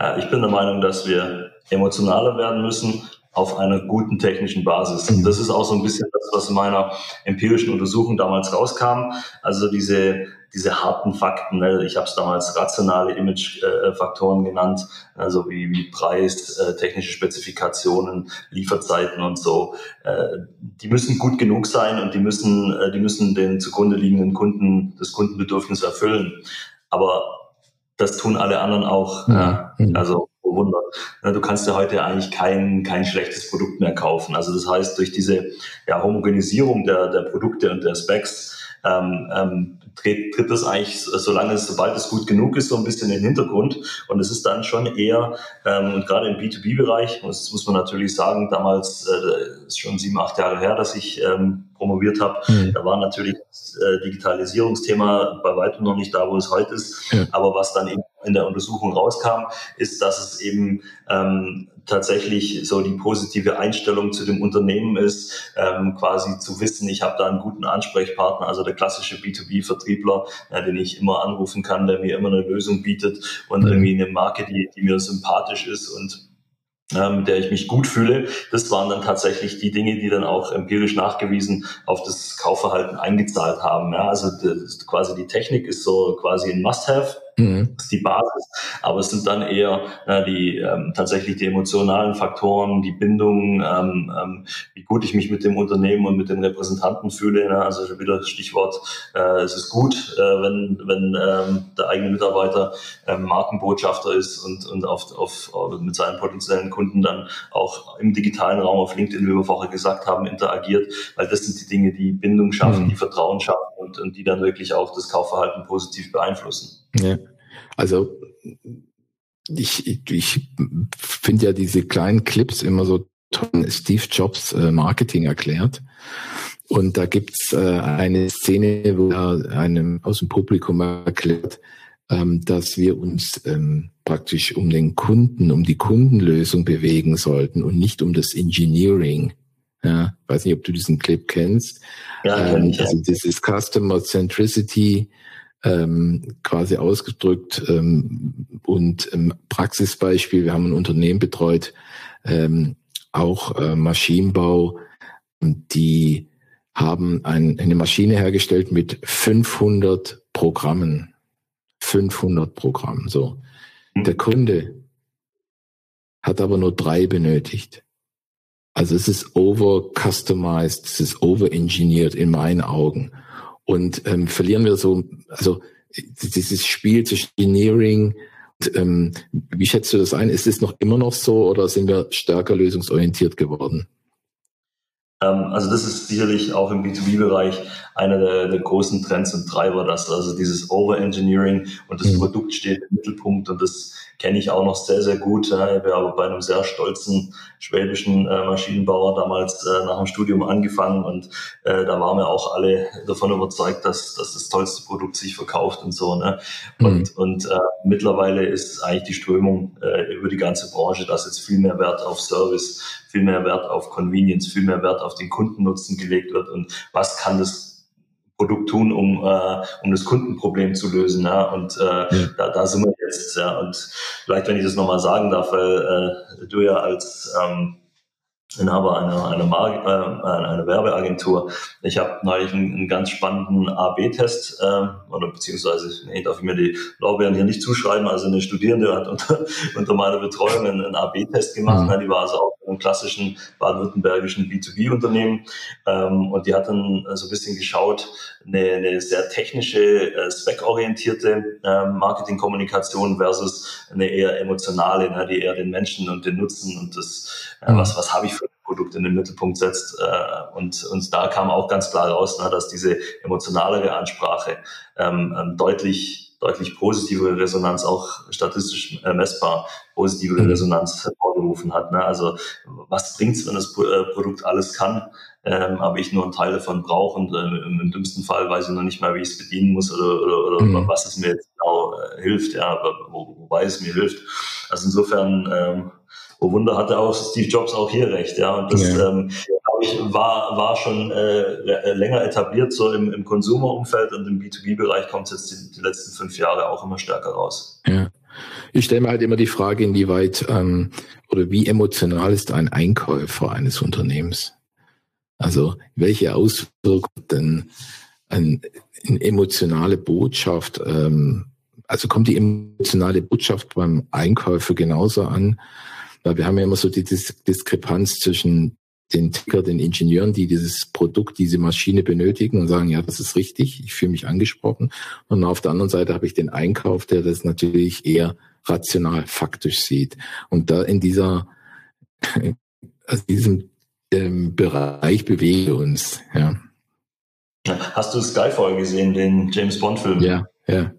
Ja, ich bin der Meinung, dass wir emotionaler werden müssen auf einer guten technischen Basis. Und mhm. das ist auch so ein bisschen das, was in meiner empirischen Untersuchung damals rauskam. Also diese, diese harten Fakten, ne? ich habe es damals rationale Image-Faktoren genannt, also wie, wie Preis, äh, technische Spezifikationen, Lieferzeiten und so. Äh, die müssen gut genug sein und die müssen, äh, die müssen den zugrunde liegenden Kunden, das Kundenbedürfnis erfüllen. Aber das tun alle anderen auch. Mhm. Ja. Also bewundert. Du kannst ja heute eigentlich kein, kein schlechtes Produkt mehr kaufen. Also das heißt, durch diese ja, Homogenisierung der, der Produkte und der Specs ähm, ähm, tritt, tritt das eigentlich, solange es, sobald es gut genug ist, so ein bisschen in den Hintergrund. Und es ist dann schon eher, ähm, und gerade im B2B-Bereich, das muss man natürlich sagen, damals äh, ist schon sieben, acht Jahre her, dass ich ähm, promoviert habe. Mhm. Da war natürlich das äh, Digitalisierungsthema bei weitem noch nicht da, wo es heute ist. Ja. Aber was dann eben in der Untersuchung rauskam, ist, dass es eben ähm, tatsächlich so die positive Einstellung zu dem Unternehmen ist, ähm, quasi zu wissen, ich habe da einen guten Ansprechpartner, also der klassische B2B-Vertriebler, äh, den ich immer anrufen kann, der mir immer eine Lösung bietet und mhm. irgendwie eine Marke, die, die mir sympathisch ist und mit der ich mich gut fühle. Das waren dann tatsächlich die Dinge, die dann auch empirisch nachgewiesen auf das Kaufverhalten eingezahlt haben. Ja, also quasi die Technik ist so quasi ein Must-have Mhm. Das ist die Basis. Aber es sind dann eher äh, die ähm, tatsächlich die emotionalen Faktoren, die Bindung, ähm, ähm, wie gut ich mich mit dem Unternehmen und mit den Repräsentanten fühle. Ne? Also wieder Stichwort, äh, es ist gut, äh, wenn, wenn ähm, der eigene Mitarbeiter äh, Markenbotschafter ist und, und auf, auf, mit seinen potenziellen Kunden dann auch im digitalen Raum auf LinkedIn, wie wir vorher gesagt haben, interagiert, weil das sind die Dinge, die Bindung schaffen, mhm. die Vertrauen schaffen und, und die dann wirklich auch das Kaufverhalten positiv beeinflussen. Ja. Also ich, ich, ich finde ja diese kleinen Clips immer so toll. Steve Jobs äh, Marketing erklärt. Und da gibt's äh, eine Szene, wo er einem aus dem Publikum erklärt, ähm, dass wir uns ähm, praktisch um den Kunden, um die Kundenlösung bewegen sollten und nicht um das Engineering. Ja, weiß nicht, ob du diesen Clip kennst. Ja, ähm, also das ist Customer Centricity ähm, quasi ausgedrückt. Ähm, und ähm, Praxisbeispiel, wir haben ein Unternehmen betreut, ähm, auch äh, Maschinenbau, die haben ein, eine Maschine hergestellt mit 500 Programmen. 500 Programmen, so. Mhm. Der Kunde hat aber nur drei benötigt. Also es ist over customized, es ist over engineered in meinen Augen. Und ähm, verlieren wir so, also dieses Spiel zwischen Engineering und, ähm, wie schätzt du das ein? Ist es noch immer noch so oder sind wir stärker lösungsorientiert geworden? Ähm, also das ist sicherlich auch im B2B-Bereich einer der, der, großen Trends und Treiber, dass also dieses Over-Engineering und das mhm. Produkt steht im Mittelpunkt und das kenne ich auch noch sehr, sehr gut. Ich habe aber bei einem sehr stolzen schwäbischen äh, Maschinenbauer damals äh, nach dem Studium angefangen und äh, da waren wir auch alle davon überzeugt, dass, dass das tollste Produkt sich verkauft und so. Ne? Und, mhm. und mittlerweile ist eigentlich die Strömung über die ganze Branche, dass jetzt viel mehr Wert auf Service, viel mehr Wert auf Convenience, viel mehr Wert auf den Kundennutzen gelegt wird und was kann das Produkt tun, um, äh, um das Kundenproblem zu lösen. Ja? Und äh, ja. Da, da sind wir jetzt. Ja? Und vielleicht, wenn ich das nochmal sagen darf, weil äh, du ja als ähm, Inhaber einer, einer, Mar äh, einer Werbeagentur. Ich habe neulich einen, einen, ganz spannenden A-B-Test, äh, oder beziehungsweise, nee, darf ich mir die Lorbeeren hier nicht zuschreiben, also eine Studierende hat unter, unter meiner Betreuung einen, einen A-B-Test gemacht, mhm. die war also auch einem klassischen baden-württembergischen B2B-Unternehmen ähm, und die hat dann so ein bisschen geschaut, eine, eine sehr technische, äh, spec-orientierte äh, Marketingkommunikation versus eine eher emotionale, ne, die eher den Menschen und den Nutzen und das, äh, was, was habe ich für Produkt in den Mittelpunkt setzt. Äh, und, und da kam auch ganz klar raus, ne, dass diese emotionalere Ansprache ähm, ähm, deutlich deutlich positive Resonanz, auch statistisch äh, messbar positive mhm. Resonanz hervorgerufen hat. Ne? Also was bringt's, wenn das äh, Produkt alles kann, ähm, aber ich nur einen Teil davon brauche und äh, im, dümmsten Fall weiß ich noch nicht mal, wie ich es bedienen muss oder, oder, oder mhm. was es mir jetzt genau äh, hilft, ja, wo, wobei es mir hilft. Also insofern, ähm, oh Wunder hatte auch Steve Jobs auch hier recht, ja. Und das ja. ähm, ich, war, war schon äh, länger etabliert so im, im Konsumerumfeld und im B2B-Bereich kommt es jetzt die, die letzten fünf Jahre auch immer stärker raus. Ja. Ich stelle mir halt immer die Frage, inwieweit ähm, oder wie emotional ist ein Einkäufer eines Unternehmens? Also welche Auswirkungen denn eine, eine emotionale Botschaft, ähm, also kommt die emotionale Botschaft beim Einkäufer genauso an? Weil wir haben ja immer so die Dis Diskrepanz zwischen den Ticker, den Ingenieuren, die dieses Produkt, diese Maschine benötigen und sagen, ja, das ist richtig, ich fühle mich angesprochen. Und auf der anderen Seite habe ich den Einkauf, der das natürlich eher rational, faktisch sieht. Und da in dieser, also diesem ähm, Bereich bewegen wir uns, ja. Hast du Skyfall gesehen, den James Bond-Film? Ja, ja.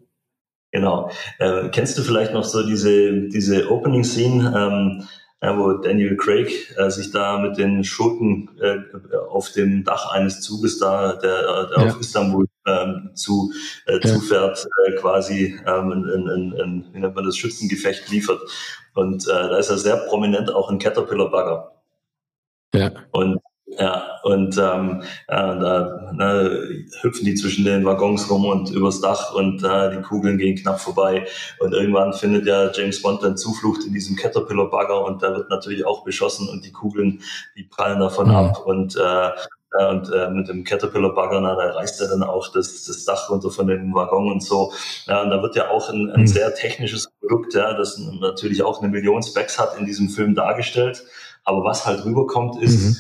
Genau. Äh, kennst du vielleicht noch so diese, diese Opening-Scene, ähm, ja, wo Daniel Craig äh, sich da mit den Schurken äh, auf dem Dach eines Zuges da, der, der ja. auf Istanbul ähm, zu, äh, ja. zufährt, äh, quasi ähm, in, in, in, wie nennt man das, Schützengefecht liefert. Und äh, da ist er sehr prominent auch ein Caterpillar-Bagger. Ja. Und ja, und ähm, ja, da ne, hüpfen die zwischen den Waggons rum und übers Dach und äh, die Kugeln gehen knapp vorbei. Und irgendwann findet ja James Bond dann Zuflucht in diesem Caterpillar-Bagger und da wird natürlich auch beschossen und die Kugeln, die prallen davon mhm. ab. Und äh, und äh, mit dem Caterpillar-Bagger, da reißt er dann auch das, das Dach runter von dem Waggon und so. Ja, und da wird ja auch ein, ein mhm. sehr technisches Produkt, ja, das natürlich auch eine Million Specs hat, in diesem Film dargestellt. Aber was halt rüberkommt, ist, mhm.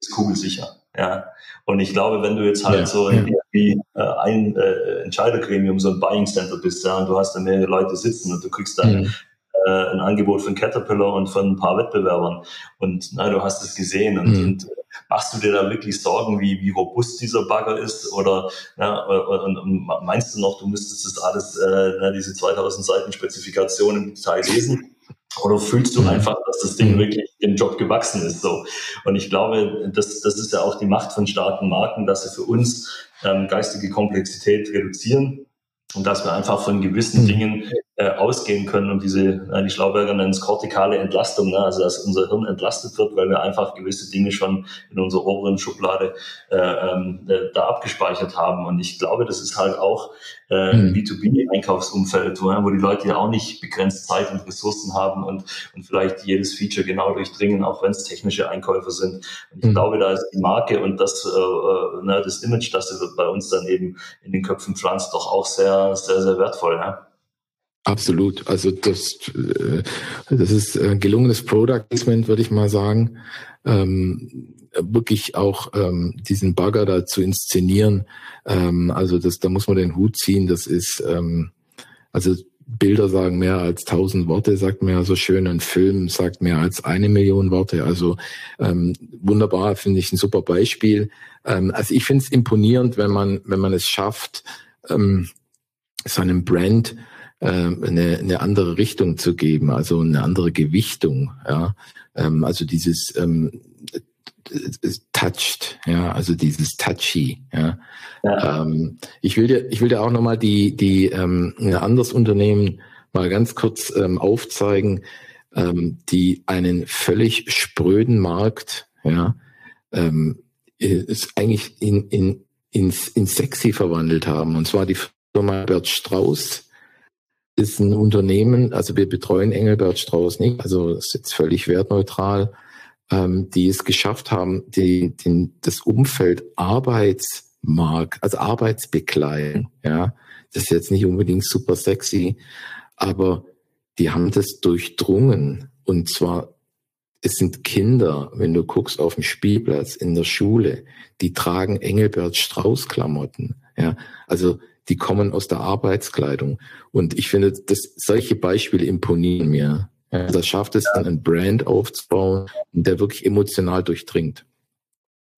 Ist kugelsicher. Ja. Und ich glaube, wenn du jetzt halt ja, so ja. wie äh, ein äh, Entscheidergremium, so ein Buying Center bist, ja, und du hast da mehrere Leute sitzen und du kriegst dann mhm. äh, ein Angebot von Caterpillar und von ein paar Wettbewerbern und na, du hast es gesehen und, mhm. und äh, machst du dir da wirklich Sorgen, wie, wie robust dieser Bagger ist oder ja, und, und meinst du noch, du müsstest das alles, äh, diese 2000 Seiten Spezifikation im Detail lesen? Oder fühlst du mhm. einfach, dass das Ding mhm. wirklich dem Job gewachsen ist? So. Und ich glaube, das, das ist ja auch die Macht von starken Marken, dass sie für uns ähm, geistige Komplexität reduzieren und dass wir einfach von gewissen mhm. Dingen äh, ausgehen können und diese, äh, die Schlauberger nennen es kortikale Entlastung, ne? also dass unser Hirn entlastet wird, weil wir einfach gewisse Dinge schon in unserer oberen Schublade äh, ähm, äh, da abgespeichert haben. Und ich glaube, das ist halt auch äh, mhm. B2B-Einkaufsumfeld, wo, wo die Leute ja auch nicht begrenzt Zeit und Ressourcen haben und, und vielleicht jedes Feature genau durchdringen, auch wenn es technische Einkäufe sind. Und ich mhm. glaube, da ist die Marke und das, äh, äh ne, das Image, das sie bei uns dann eben in den Köpfen pflanzt, doch auch sehr, sehr, sehr wertvoll. Ne? Absolut. Also das, äh, das ist gelungenes Product Placement, würde ich mal sagen. Ähm, wirklich auch ähm, diesen Bagger da zu inszenieren. Ähm, also das, da muss man den Hut ziehen. Das ist, ähm, also Bilder sagen mehr als tausend Worte, sagt man ja so schön. Ein Film sagt mehr als eine Million Worte. Also ähm, wunderbar, finde ich ein super Beispiel. Ähm, also ich finde es imponierend, wenn man, wenn man es schafft, ähm, seinem Brand eine, eine andere Richtung zu geben, also eine andere Gewichtung. Ja, ähm, also dieses ähm, touched, ja, also dieses touchy. Ja. ja. Ähm, ich will dir, ich will dir auch nochmal die die ähm, ein anderes Unternehmen mal ganz kurz ähm, aufzeigen, ähm, die einen völlig spröden Markt, ja, ähm, ist eigentlich in in ins, ins sexy verwandelt haben. Und zwar die Firma Bert Strauß ist ein Unternehmen, also wir betreuen Engelbert Strauß nicht, also ist jetzt völlig wertneutral, ähm, die es geschafft haben, die, den, das Umfeld Arbeitsmarkt, also Arbeitsbekleidung, ja, das ist jetzt nicht unbedingt super sexy, aber die haben das durchdrungen und zwar es sind Kinder, wenn du guckst auf dem Spielplatz in der Schule, die tragen Engelbert Strauß Klamotten. Ja, also die kommen aus der Arbeitskleidung. Und ich finde, dass solche Beispiele imponieren mir. Ja, das schafft es dann, ein Brand aufzubauen, der wirklich emotional durchdringt.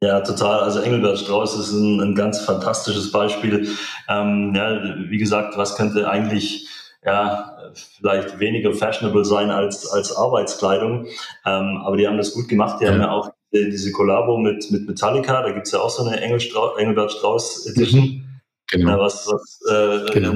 Ja, total. Also Engelbert Strauß ist ein, ein ganz fantastisches Beispiel. Ähm, ja, wie gesagt, was könnte eigentlich ja, vielleicht weniger fashionable sein als, als Arbeitskleidung. Ähm, aber die haben das gut gemacht. Die ja. haben ja auch diese Kollabo mit, mit Metallica. Da gibt's ja auch so eine Engel Strauß, Engelbert Strauß Edition. Mhm genau. was, was, äh, genau.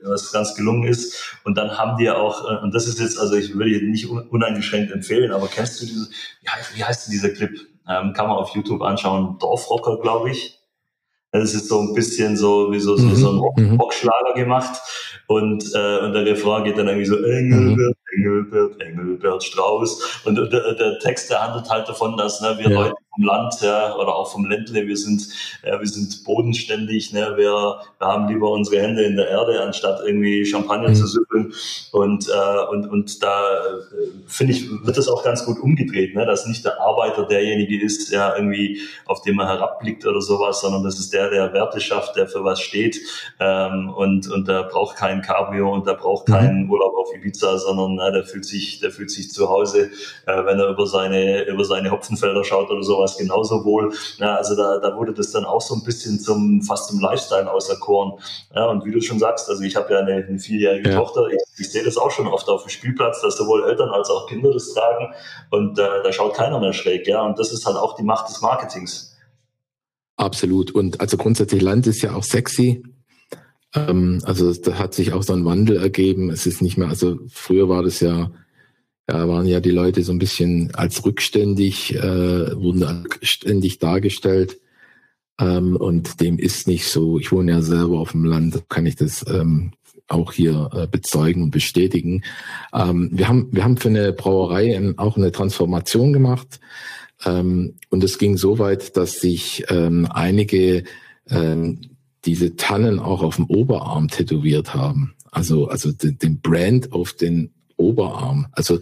was ganz gelungen ist. Und dann haben die ja auch, äh, und das ist jetzt, also ich würde nicht uneingeschränkt empfehlen, aber kennst du diese, wie heißt, wie heißt denn dieser Clip? Ähm, kann man auf YouTube anschauen, Dorfrocker, glaube ich. Das ist so ein bisschen so wie so, so, so ein mhm. mhm. Rockschlager gemacht. Und, äh, und der Refrain geht dann irgendwie so, Engel, mhm. Engelbert, Engelbert Strauß. Und der, der Text, der handelt halt davon, dass ne, wir ja. Leute vom Land ja, oder auch vom Ländle, wir sind, ja, wir sind bodenständig, ne, wir, wir haben lieber unsere Hände in der Erde, anstatt irgendwie Champagner mhm. zu süffeln. Und, äh, und, und da äh, finde ich, wird das auch ganz gut umgedreht, ne, dass nicht der Arbeiter derjenige ist, der irgendwie, auf den man herabblickt oder sowas, sondern das ist der, der Werte schafft, der für was steht. Ähm, und, und der braucht kein Cabrio und der braucht mhm. keinen Urlaub auf Ibiza, sondern na, der fühlt sich, der fühlt sich zu Hause, äh, wenn er über seine, über seine Hopfenfelder schaut oder sowas genauso wohl. Ja, also da, da wurde das dann auch so ein bisschen zum, fast zum Lifestyle auserkoren. Ja, und wie du schon sagst, also ich habe ja eine, eine vierjährige ja. Tochter, ich, ich sehe das auch schon oft auf dem Spielplatz, dass sowohl Eltern als auch Kinder das tragen und äh, da schaut keiner mehr schräg, ja, und das ist halt auch die Macht des Marketings. Absolut. Und also grundsätzlich Land ist ja auch sexy. Ähm, also da hat sich auch so ein Wandel ergeben. Es ist nicht mehr, also früher war das ja, ja waren ja die Leute so ein bisschen als rückständig, äh, wurden ständig dargestellt. Ähm, und dem ist nicht so. Ich wohne ja selber auf dem Land, kann ich das ähm, auch hier äh, bezeugen und bestätigen. Ähm, wir haben wir haben für eine Brauerei auch eine Transformation gemacht. Ähm, und es ging so weit, dass sich ähm, einige ähm, diese Tannen auch auf dem Oberarm tätowiert haben. Also, also den, den Brand auf den Oberarm. Also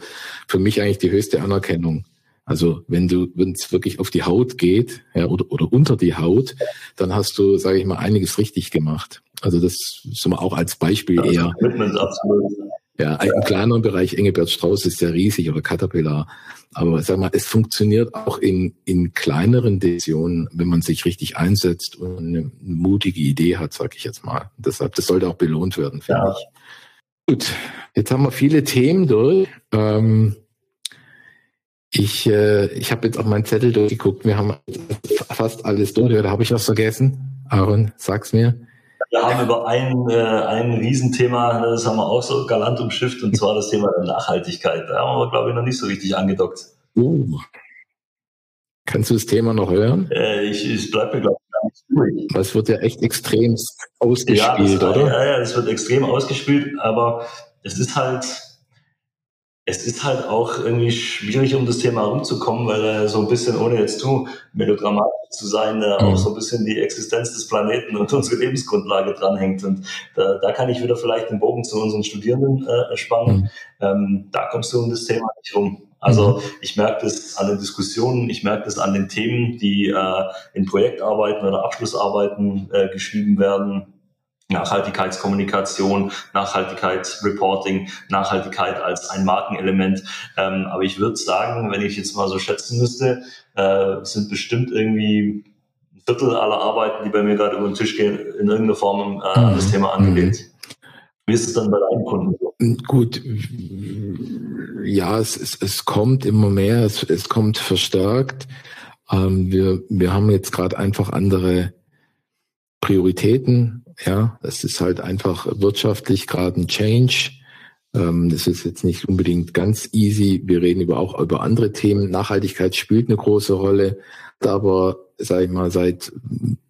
für mich eigentlich die höchste Anerkennung. Also wenn du, wenn es wirklich auf die Haut geht, ja, oder, oder unter die Haut, dann hast du, sage ich mal, einiges richtig gemacht. Also das ist mal auch als Beispiel eher. Ja, im kleineren Bereich Engelbert Strauß ist ja riesig oder Caterpillar. Aber sag mal, es funktioniert auch in, in kleineren Divisionen, wenn man sich richtig einsetzt und eine mutige Idee hat, sag ich jetzt mal. Deshalb, das sollte auch belohnt werden, finde ja. ich. Gut, jetzt haben wir viele Themen durch. Ähm, ich äh, ich habe jetzt auch meinen Zettel durchgeguckt. Wir haben fast alles durch. Oder habe ich was vergessen? Aaron, sag's mir. Wir haben über ein, äh, ein Riesenthema, das haben wir auch so galant umschifft, und zwar das Thema der Nachhaltigkeit. Da haben wir, glaube ich, noch nicht so richtig angedockt. Uh. Kannst du das Thema noch hören? Äh, ich, ich bleibe mir, glaube ich, gar nicht durch. Das wird ja echt extrem ausgespielt, ja, das, oder? Ja, ja, es wird extrem ausgespielt, aber es ist halt, es ist halt auch irgendwie schwierig, um das Thema rumzukommen, weil er so ein bisschen, ohne jetzt zu melodramatisch zu sein, mhm. auch so ein bisschen die Existenz des Planeten und unsere Lebensgrundlage dranhängt. Und da, da kann ich wieder vielleicht den Bogen zu unseren Studierenden äh, spannen. Mhm. Ähm, da kommst du um das Thema nicht rum. Also mhm. ich merke das an den Diskussionen, ich merke das an den Themen, die äh, in Projektarbeiten oder Abschlussarbeiten äh, geschrieben werden Nachhaltigkeitskommunikation, Nachhaltigkeitsreporting, Nachhaltigkeit als ein Markenelement. Ähm, aber ich würde sagen, wenn ich jetzt mal so schätzen müsste, äh, sind bestimmt irgendwie ein Viertel aller Arbeiten, die bei mir gerade über den Tisch gehen, in irgendeiner Form äh, an das mhm. Thema angelehnt. Wie ist es dann bei deinen Kunden? Gut, ja, es, es, es kommt immer mehr, es, es kommt verstärkt. Ähm, wir, wir haben jetzt gerade einfach andere Prioritäten. Ja, das ist halt einfach wirtschaftlich gerade ein Change. Ähm, das ist jetzt nicht unbedingt ganz easy. Wir reden über auch über andere Themen. Nachhaltigkeit spielt eine große Rolle, aber sage ich mal seit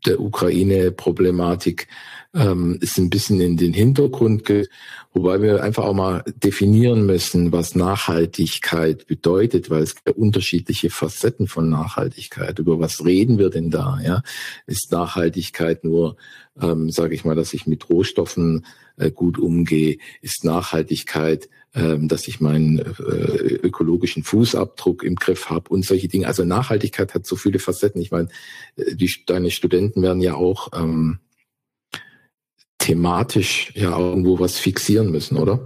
der Ukraine-Problematik ähm, ist ein bisschen in den Hintergrund, wobei wir einfach auch mal definieren müssen, was Nachhaltigkeit bedeutet, weil es gibt unterschiedliche Facetten von Nachhaltigkeit. Über was reden wir denn da? Ja, ist Nachhaltigkeit nur, ähm, sage ich mal, dass ich mit Rohstoffen äh, gut umgehe? Ist Nachhaltigkeit ähm, dass ich meinen äh, ökologischen Fußabdruck im Griff habe und solche Dinge. Also Nachhaltigkeit hat so viele Facetten. Ich meine, äh, die, deine Studenten werden ja auch ähm, thematisch ja irgendwo was fixieren müssen, oder?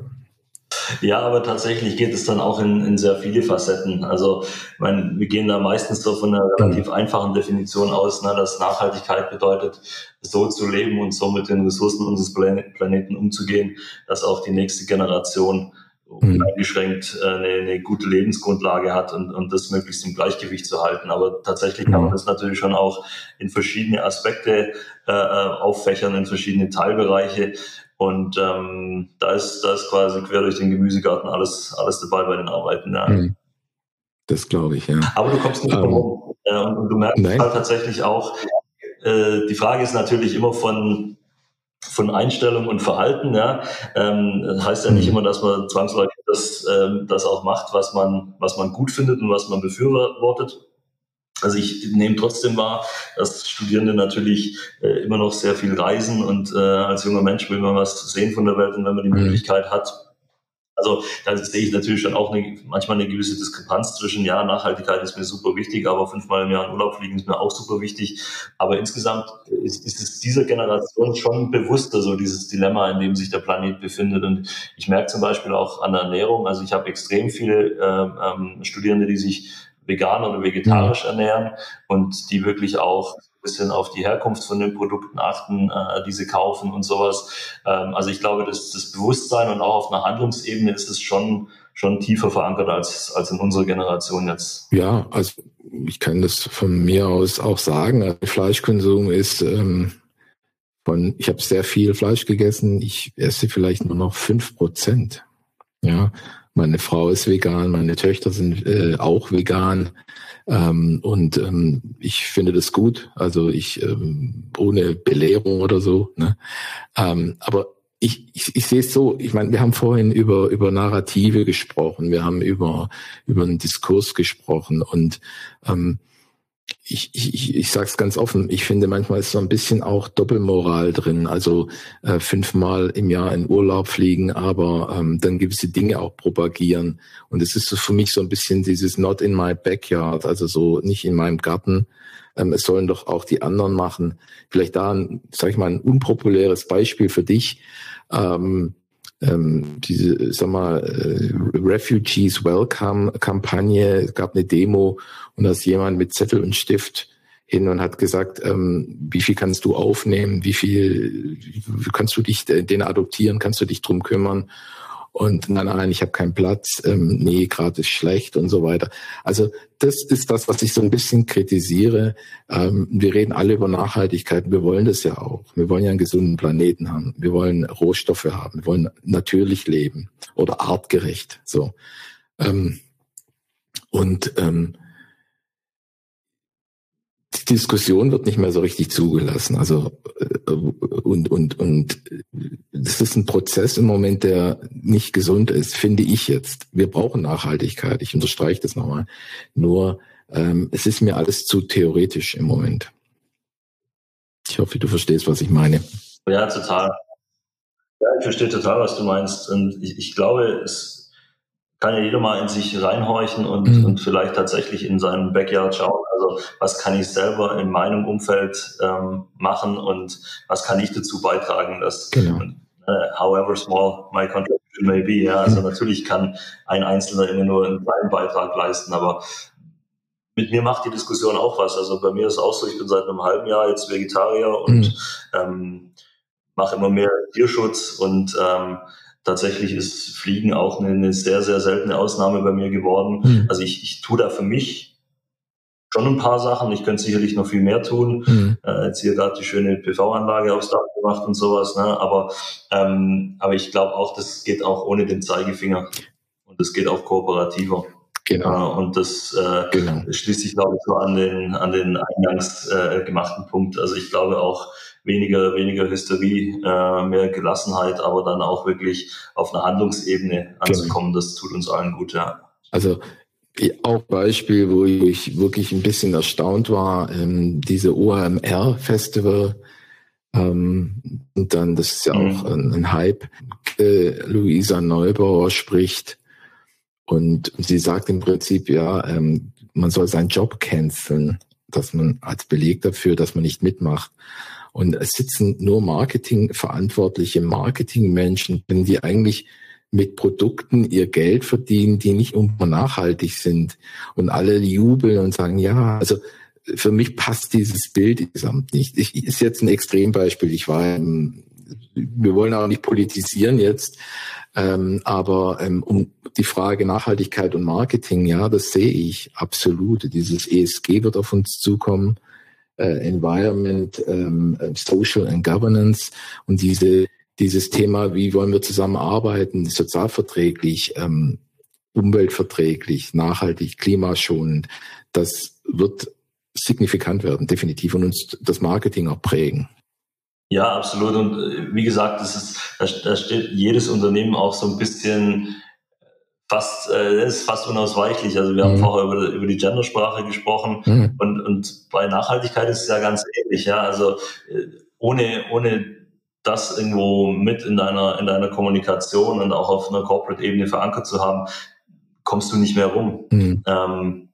Ja, aber tatsächlich geht es dann auch in, in sehr viele Facetten. Also, meine, wir gehen da meistens so von einer relativ mhm. einfachen Definition aus, ne, dass Nachhaltigkeit bedeutet, so zu leben und so mit den Ressourcen unseres Planeten umzugehen, dass auch die nächste Generation mhm. eingeschränkt äh, eine, eine, gute Lebensgrundlage hat und, und das möglichst im Gleichgewicht zu halten. Aber tatsächlich kann man mhm. das natürlich schon auch in verschiedene Aspekte äh, äh, auffächern, in verschiedene Teilbereiche. Und ähm, da ist da ist quasi quer durch den Gemüsegarten alles alles dabei bei den Arbeiten. Ja. Mhm. Das glaube ich, ja. Aber du kommst nicht um, ähm, äh, und du merkst nein. halt tatsächlich auch, äh, die Frage ist natürlich immer von von Einstellung und Verhalten. Ja. Ähm, das heißt ja nicht mhm. immer, dass man zwangsläufig das, ähm, das auch macht, was man, was man gut findet und was man befürwortet. Also ich nehme trotzdem wahr, dass Studierende natürlich äh, immer noch sehr viel reisen und äh, als junger Mensch will man was sehen von der Welt und wenn man die mhm. Möglichkeit hat, also da sehe ich natürlich schon auch eine, manchmal eine gewisse Diskrepanz zwischen, ja, Nachhaltigkeit ist mir super wichtig, aber fünfmal im Jahr in Urlaub fliegen ist mir auch super wichtig. Aber insgesamt ist, ist es dieser Generation schon bewusster, so dieses Dilemma, in dem sich der Planet befindet. Und ich merke zum Beispiel auch an der Ernährung, also ich habe extrem viele äh, ähm, Studierende, die sich vegan oder vegetarisch ja. ernähren und die wirklich auch bisschen auf die Herkunft von den Produkten achten, äh, die sie kaufen und sowas. Ähm, also ich glaube, dass das Bewusstsein und auch auf einer Handlungsebene ist es schon schon tiefer verankert als, als in unserer Generation jetzt. Ja, also ich kann das von mir aus auch sagen. Also Fleischkonsum ist ähm, von, ich habe sehr viel Fleisch gegessen, ich esse vielleicht nur noch fünf Prozent. Ja, meine Frau ist vegan, meine Töchter sind äh, auch vegan. Ähm, und ähm, ich finde das gut. Also ich ähm, ohne Belehrung oder so. Ne? Ähm, aber ich, ich, ich sehe es so, ich meine, wir haben vorhin über, über Narrative gesprochen, wir haben über, über einen Diskurs gesprochen und ähm, ich, ich, ich sage es ganz offen, ich finde manchmal ist so ein bisschen auch Doppelmoral drin. Also äh, fünfmal im Jahr in Urlaub fliegen, aber ähm, dann gewisse Dinge auch propagieren. Und es ist so für mich so ein bisschen dieses Not in my backyard, also so nicht in meinem Garten. Ähm, es sollen doch auch die anderen machen. Vielleicht da, ein, sag ich mal, ein unpopuläres Beispiel für dich. Ähm, ähm, diese, sag mal, äh, Refugees Welcome Kampagne, es gab eine Demo und da ist jemand mit Zettel und Stift hin und hat gesagt, ähm, wie viel kannst du aufnehmen, wie viel kannst du dich äh, den adoptieren, kannst du dich drum kümmern? Und nein, nein, ich habe keinen Platz, ähm, nee, gerade ist schlecht und so weiter. Also das ist das, was ich so ein bisschen kritisiere. Ähm, wir reden alle über Nachhaltigkeit, wir wollen das ja auch. Wir wollen ja einen gesunden Planeten haben, wir wollen Rohstoffe haben, wir wollen natürlich leben oder artgerecht. So. Ähm, und ähm, Diskussion wird nicht mehr so richtig zugelassen. Also äh, und und und das ist ein Prozess im Moment, der nicht gesund ist, finde ich jetzt. Wir brauchen Nachhaltigkeit. Ich unterstreiche das nochmal. Nur ähm, es ist mir alles zu theoretisch im Moment. Ich hoffe, du verstehst, was ich meine. Ja, total. Ja, ich verstehe total, was du meinst. Und ich, ich glaube, es kann ja jeder mal in sich reinhorchen und, mhm. und vielleicht tatsächlich in seinem Backyard schauen. Also was kann ich selber in meinem Umfeld ähm, machen und was kann ich dazu beitragen, dass genau. äh, however small my contribution may be. Ja, also mhm. natürlich kann ein Einzelner immer nur einen kleinen Beitrag leisten, aber mit mir macht die Diskussion auch was. Also bei mir ist es auch so, ich bin seit einem halben Jahr jetzt Vegetarier und mhm. ähm, mache immer mehr Tierschutz und ähm, Tatsächlich ist Fliegen auch eine, eine sehr, sehr seltene Ausnahme bei mir geworden. Mhm. Also ich, ich tue da für mich schon ein paar Sachen. Ich könnte sicherlich noch viel mehr tun. Mhm. Äh, jetzt hier gerade die schöne PV-Anlage aufs Dach gemacht und sowas. Ne? Aber, ähm, aber ich glaube auch, das geht auch ohne den Zeigefinger. Und das geht auch kooperativer. Genau. Äh, und das äh, genau. schließt sich, glaube ich, so an den, an den eingangs äh, gemachten Punkt. Also ich glaube auch, weniger, weniger Hysterie, äh, mehr Gelassenheit, aber dann auch wirklich auf einer Handlungsebene anzukommen. Das tut uns allen gut, ja. Also auch Beispiel, wo ich wirklich ein bisschen erstaunt war, ähm, diese OMR-Festival, ähm, und dann, das ist ja mhm. auch ein, ein Hype, äh, Luisa Neubauer spricht und sie sagt im Prinzip, ja, ähm, man soll seinen Job canceln, dass man als Beleg dafür, dass man nicht mitmacht. Und es sitzen nur Marketingverantwortliche Marketingmenschen, die eigentlich mit Produkten ihr Geld verdienen, die nicht immer nachhaltig sind. Und alle jubeln und sagen, ja, also für mich passt dieses Bild insgesamt nicht. Ich, ist jetzt ein Extrembeispiel. Ich war, im, wir wollen auch nicht politisieren jetzt, ähm, aber ähm, um die Frage Nachhaltigkeit und Marketing, ja, das sehe ich absolut. Dieses ESG wird auf uns zukommen Environment, ähm, Social and Governance und diese, dieses Thema, wie wollen wir zusammenarbeiten, sozialverträglich, ähm, umweltverträglich, nachhaltig, klimaschonend, das wird signifikant werden, definitiv, und uns das Marketing auch prägen. Ja, absolut. Und äh, wie gesagt, das ist, da, da steht jedes Unternehmen auch so ein bisschen fast, äh, ist fast unausweichlich. Also wir mhm. haben vorher über, über die Gendersprache gesprochen mhm. und, und bei Nachhaltigkeit ist es ja ganz ähnlich. Ja, also äh, ohne, ohne das irgendwo mit in deiner, in deiner Kommunikation und auch auf einer Corporate-Ebene verankert zu haben, kommst du nicht mehr rum. Mhm. Ähm,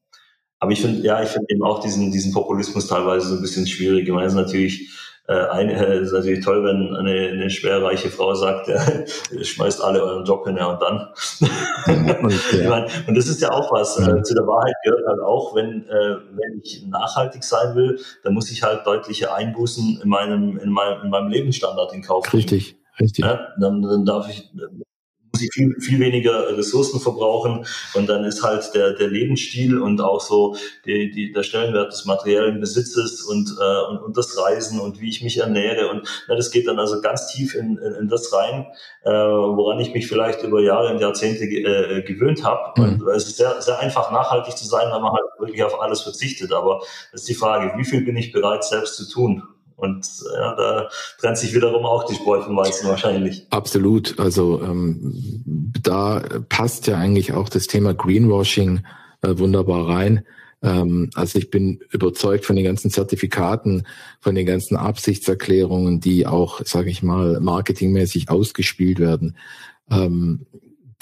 aber ich finde, ja, ich finde eben auch diesen, diesen Populismus teilweise so ein bisschen schwierig. Ich meine, es ist natürlich äh, ein, äh, ist natürlich toll, wenn eine, eine schwerreiche Frau sagt, ja, schmeißt alle euren Job hin ja, und dann. und, ja. meine, und das ist ja auch was. Äh, zu der Wahrheit gehört halt auch, wenn, äh, wenn ich nachhaltig sein will, dann muss ich halt deutliche Einbußen in meinem, in meinem, in meinem Lebensstandard in Kauf nehmen. Richtig, richtig. Ja, dann, dann darf ich ich viel, viel weniger Ressourcen verbrauchen und dann ist halt der, der Lebensstil und auch so die, die, der Stellenwert des materiellen Besitzes und, äh, und, und das Reisen und wie ich mich ernähre und ja, das geht dann also ganz tief in, in, in das rein, äh, woran ich mich vielleicht über Jahre und Jahrzehnte äh, gewöhnt habe. Mhm. Und es ist sehr, sehr einfach nachhaltig zu sein, wenn man halt wirklich auf alles verzichtet. Aber das ist die Frage, wie viel bin ich bereit selbst zu tun? Und ja, da trennt sich wiederum auch die Spreu vom Weizen wahrscheinlich. Absolut. Also ähm, da passt ja eigentlich auch das Thema Greenwashing äh, wunderbar rein. Ähm, also ich bin überzeugt von den ganzen Zertifikaten, von den ganzen Absichtserklärungen, die auch, sage ich mal, marketingmäßig ausgespielt werden. Ähm,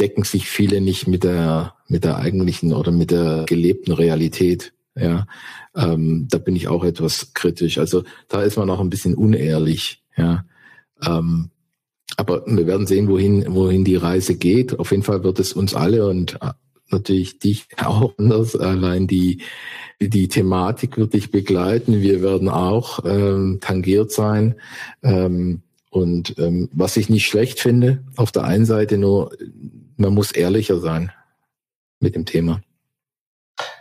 decken sich viele nicht mit der mit der eigentlichen oder mit der gelebten Realität. Ja, ähm, da bin ich auch etwas kritisch. Also da ist man auch ein bisschen unehrlich. Ja, ähm, aber wir werden sehen, wohin wohin die Reise geht. Auf jeden Fall wird es uns alle und äh, natürlich dich auch anders. Allein die die Thematik wird dich begleiten. Wir werden auch ähm, tangiert sein. Ähm, und ähm, was ich nicht schlecht finde, auf der einen Seite nur, man muss ehrlicher sein mit dem Thema.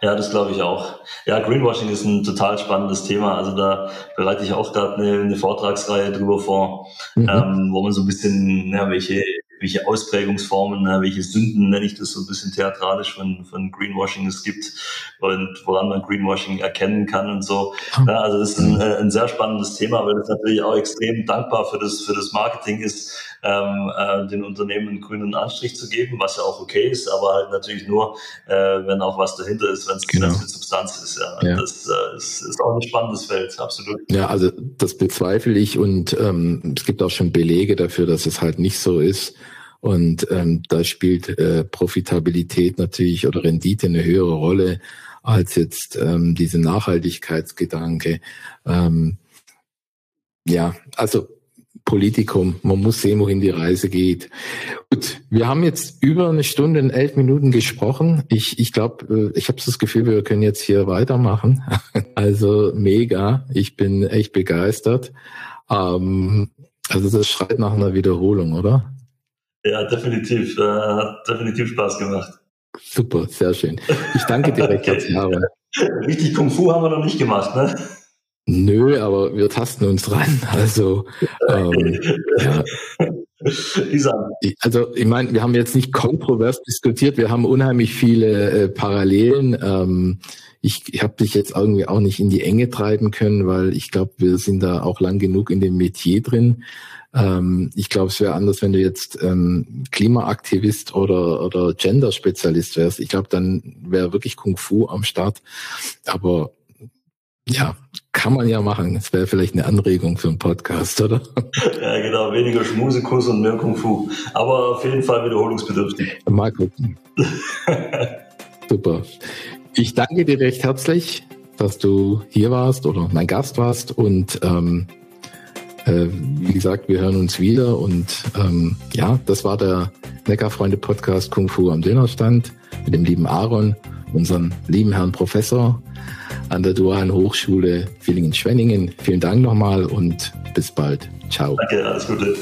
Ja, das glaube ich auch. Ja, Greenwashing ist ein total spannendes Thema. Also da bereite ich auch gerade eine, eine Vortragsreihe drüber vor, mhm. ähm, wo man so ein bisschen, ja, welche, welche Ausprägungsformen, welche Sünden, nenne ich das so ein bisschen theatralisch von, von Greenwashing es gibt und woran man Greenwashing erkennen kann und so. Ja, also das ist ein, äh, ein sehr spannendes Thema, weil es natürlich auch extrem dankbar für das, für das Marketing ist, ähm, äh, den Unternehmen einen grünen Anstrich zu geben, was ja auch okay ist, aber halt natürlich nur, äh, wenn auch was dahinter ist, wenn es genau. eine Substanz ist. Ja. ja. Das äh, ist, ist, auch ein spannendes Feld, absolut. Ja, also das bezweifle ich und ähm, es gibt auch schon Belege dafür, dass es halt nicht so ist. Und ähm, da spielt äh, Profitabilität natürlich oder Rendite eine höhere Rolle als jetzt ähm, diese Nachhaltigkeitsgedanke. Ähm, ja, also Politikum. Man muss sehen, wohin die Reise geht. Gut, wir haben jetzt über eine Stunde und elf Minuten gesprochen. Ich, ich glaube, äh, ich habe das Gefühl, wir können jetzt hier weitermachen. Also mega. Ich bin echt begeistert. Ähm, also das schreit nach einer Wiederholung, oder? Ja, definitiv. Äh, hat definitiv Spaß gemacht. Super, sehr schön. Ich danke dir recht herzlich. Richtig Kung Fu haben wir noch nicht gemacht, ne? Nö, aber wir tasten uns ran. Also, ähm, ja. Also ich meine, wir haben jetzt nicht kontrovers diskutiert, wir haben unheimlich viele äh, Parallelen. Ähm, ich ich habe dich jetzt irgendwie auch nicht in die Enge treiben können, weil ich glaube, wir sind da auch lang genug in dem Metier drin. Ähm, ich glaube, es wäre anders, wenn du jetzt ähm, Klimaaktivist oder, oder Gender-Spezialist wärst. Ich glaube, dann wäre wirklich Kung Fu am Start. Aber ja, kann man ja machen. Das wäre vielleicht eine Anregung für einen Podcast, oder? Ja, genau. Weniger Schmusekuss und mehr Kung Fu. Aber auf jeden Fall wiederholungsbedürftig. Mal gucken. Super. Ich danke dir recht herzlich, dass du hier warst oder mein Gast warst. Und ähm, äh, wie gesagt, wir hören uns wieder. Und ähm, ja, das war der Neckarfreunde Podcast Kung Fu am Dönerstand mit dem lieben Aaron, unseren lieben Herrn Professor an der Dualen Hochschule Villingen-Schwenningen. Vielen Dank nochmal und bis bald. Ciao. Danke, alles Gute.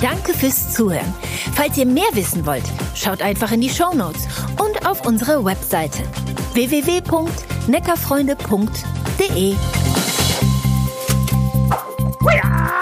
Danke fürs Zuhören. Falls ihr mehr wissen wollt, schaut einfach in die Show Notes und auf unsere Webseite www.neckerfreunde.de. www.neckarfreunde.de.